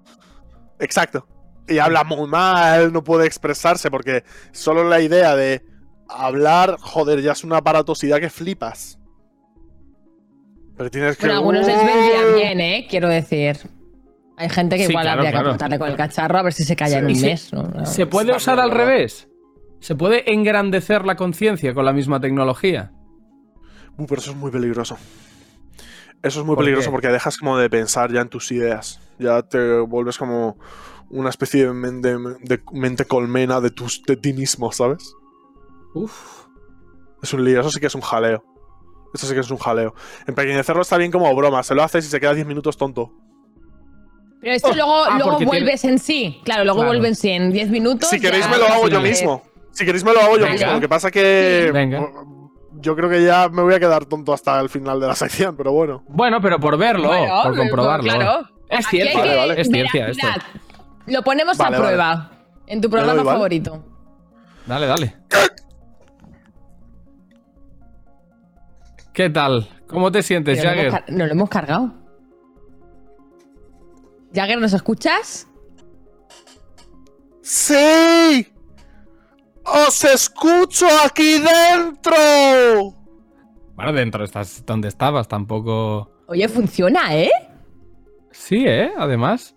S8: Exacto. Y habla muy mal, no puede expresarse, porque solo la idea de hablar, joder, ya es una aparatosidad que flipas. Pero tienes que.
S1: Bueno, a algunos les vendría bien, ¿eh? Quiero decir. Hay gente que
S2: Sí,
S1: igual
S2: claro,
S1: habría
S2: claro.
S1: que apuntarle con el cacharro a ver si se calla en un
S2: se-
S1: mes. ¿no?
S2: ¿Se puede
S8: está
S2: usar al
S8: ¿verdad?
S2: revés? ¿Se puede engrandecer la conciencia con la misma tecnología?
S8: Uh, pero eso es muy peligroso. Eso es muy
S2: ¿Por
S8: peligroso
S2: qué?
S8: porque dejas como de pensar ya en tus ideas. Ya te vuelves como una especie de mente, de mente colmena de, tus, de ti mismo, ¿sabes?
S2: Uf.
S8: Es un lío, eso sí que es un jaleo. Eso sí que es un jaleo. Empequeñecerlo está bien como broma, se lo haces y se queda 10 minutos tonto.
S1: Pero esto luego,
S2: Ah,
S1: luego
S2: tiene-
S1: vuelves en sí. Claro, luego
S2: Claro.
S1: vuelve en sí. En 10 minutos.
S8: Si queréis
S1: ya
S8: me lo hago yo mismo. Si queréis me lo hago yo
S2: Venga.
S8: mismo. Lo que pasa que...
S2: Venga.
S8: Yo creo que ya me voy a quedar tonto hasta el final de la sección, pero bueno.
S2: Bueno, pero por verlo,
S1: Bueno,
S2: por comprobarlo.
S1: claro.
S2: Es
S1: que-
S8: Vale, vale.
S2: es
S1: Mira,
S2: ciencia esto.
S1: mirad, Lo ponemos
S8: Vale,
S1: a
S8: vale.
S1: prueba. En tu
S8: doy,
S1: programa
S8: ¿vale?
S1: favorito.
S2: Dale, dale. ¿Qué tal? ¿Cómo te sientes,
S1: Pero
S2: Jagger?
S1: Nos lo hemos cargado. Jagger, ¿nos escuchas?
S8: ¡Sí! ¡Os escucho aquí dentro!
S2: Bueno, dentro estás donde estabas, tampoco.
S1: Oye, funciona, ¿eh?
S2: Sí, ¿eh? Además.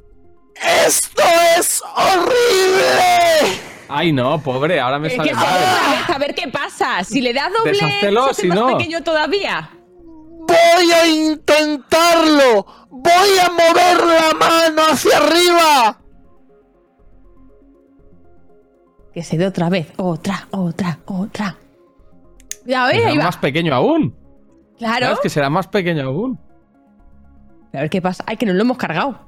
S8: ¡Esto es horrible!
S2: Ay, no, pobre, ahora me
S1: Eh,
S2: sale mal.
S1: a ver qué pasa. Si le das doble, hace
S2: si
S1: más
S2: no.
S1: pequeño todavía.
S8: ¡Voy a intentarlo! ¡Voy a mover la mano hacia arriba!
S1: Que se dé otra vez. Otra, otra, otra. Cuidado, ¿eh?
S2: Será
S1: Ahí va.
S2: más pequeño aún.
S1: Claro.
S2: ¿Sabes que será más pequeño aún?
S1: A ver qué pasa. Ay, que nos lo hemos cargado.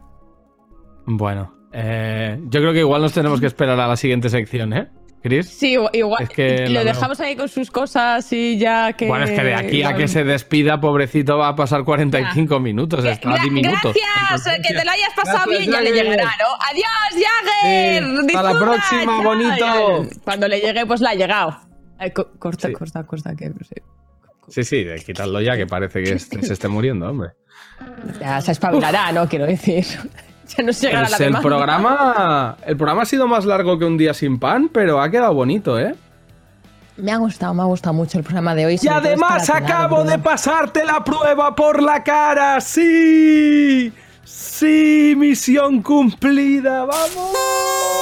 S2: Bueno, eh, yo creo que igual nos tenemos que esperar a la siguiente sección, ¿eh? Chris.
S1: Sí, igual. igual-
S2: Es que
S1: lo dejamos ahí con sus cosas y ya que.
S2: Bueno, es que de aquí a que se despida, pobrecito, va a pasar 45 minutos.
S1: Que-
S2: Está
S1: gra-
S2: diminuto.
S1: Gracias, que te lo hayas pasado
S2: Gracias,
S1: bien, ya le llegará, ¿no? Adiós, Jagger.
S2: Sí, hasta la próxima,
S1: ya.
S2: bonito.
S1: Cuando le llegue, pues la ha llegado. Co- corta,
S2: Sí.
S1: corta, corta, que sí.
S2: Sí, sí, de quitarlo ya, que parece que se esté muriendo, hombre.
S1: Ya se espabilará, ¿no? Quiero decir. ya nos llegará
S2: Pues
S1: la
S2: el
S1: demanda.
S2: programa, el programa ha sido más largo que un día sin pan, pero ha quedado bonito, ¿eh?
S1: Me ha gustado, me ha gustado mucho el programa de hoy.
S2: Y además acabo de pasarte la prueba por la cara. Sí. Sí, misión cumplida. Vamos.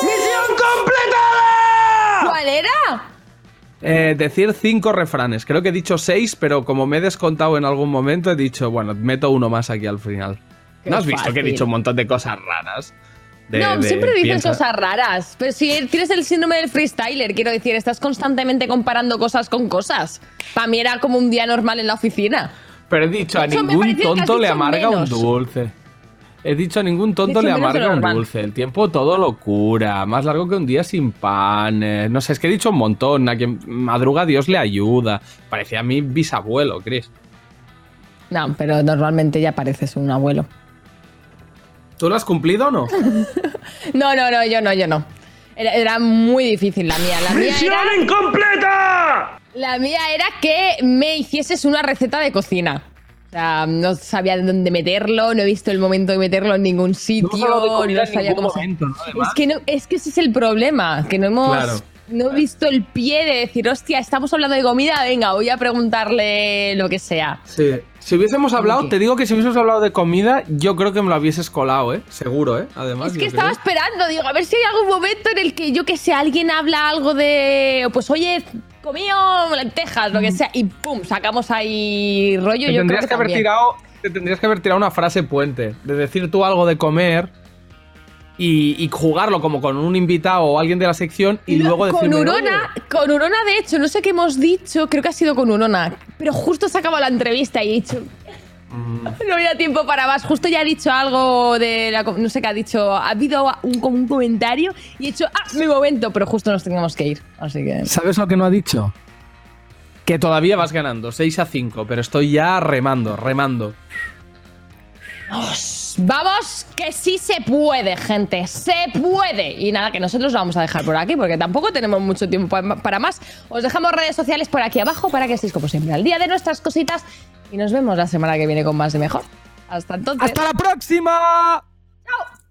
S2: Misión completada.
S1: ¿Cuál era?
S2: Eh, decir cinco refranes. Creo que he dicho seis, pero como me he descontado en algún momento, he dicho, bueno, meto uno más aquí al final.
S1: Qué
S2: ¿No has visto que he dicho un montón de cosas raras? De-
S1: no,
S2: de-
S1: siempre dices
S2: piensa-
S1: cosas raras. Pero si tienes el síndrome del freestyler, quiero decir, estás constantemente comparando cosas con cosas. Para mí era como un día normal en la oficina.
S2: Pero he dicho, a ningún tonto le amarga
S1: menos.
S2: un dulce. He dicho, a ningún tonto le amarga un dulce. El tiempo todo lo cura. Más largo que un día sin pan. eh, no sé, es que he dicho un montón. A quien madruga Dios le ayuda. Parecía a mi bisabuelo, Chris.
S1: No, pero normalmente ya pareces un abuelo.
S2: ¿Tú lo has cumplido o no?
S1: No, no, no, yo no, yo no. Era, era muy difícil la mía. La mía, era,
S2: incompleta!
S1: la mía era que me hicieses una receta de cocina. O sea, no sabía dónde meterlo, no he visto el momento de meterlo en ningún sitio,
S2: No
S1: no
S2: en
S1: sabía
S2: ningún
S1: cómo
S2: momento, ¿no?
S1: Es que, no, es que ese es el problema, que no hemos
S2: Claro.
S1: no he visto el pie de decir, hostia, estamos hablando de comida, venga, voy a preguntarle lo que sea.
S2: Sí. Si hubiésemos hablado, te digo que si hubiésemos hablado de comida, yo creo que me lo hubieses colado, ¿eh? Seguro, ¿eh? Además,
S1: Es que estaba
S2: creo.
S1: esperando, digo, a ver si hay algún momento en el que yo que sé, alguien habla algo de, pues oye, comido lentejas, lo que sea, y pum, sacamos ahí rollo.
S2: Te
S1: yo
S2: tendrías
S1: creo
S2: que, haber
S1: también.
S2: tirado, te tendrías que haber tirado una frase puente. De decir tú algo de comer y, y jugarlo como con un invitado o alguien de la sección y luego
S1: con
S2: decirme,
S1: Urona, con Urona, de hecho, no sé qué hemos dicho, creo que ha sido con Urona, pero justo se acabó la entrevista y he dicho.
S2: Mm.
S1: No había tiempo para más. Justo ya ha dicho algo de la. com- No sé qué ha dicho. Ha habido un, comentario y he dicho, ah, mi momento, pero justo nos teníamos que ir. Así que.
S2: ¿Sabes lo que no ha dicho? Que todavía vas ganando, 6 a 5, pero estoy ya remando, remando.
S1: Vamos, que sí se puede, gente. Se puede. Y nada, que nosotros lo vamos a dejar por aquí porque tampoco tenemos mucho tiempo pa- para más. Os dejamos redes sociales por aquí abajo para que estéis, como siempre, al día de nuestras cositas. Y nos vemos la semana que viene con más de mejor. Hasta entonces.
S2: ¡Hasta la próxima!
S1: ¡Chao!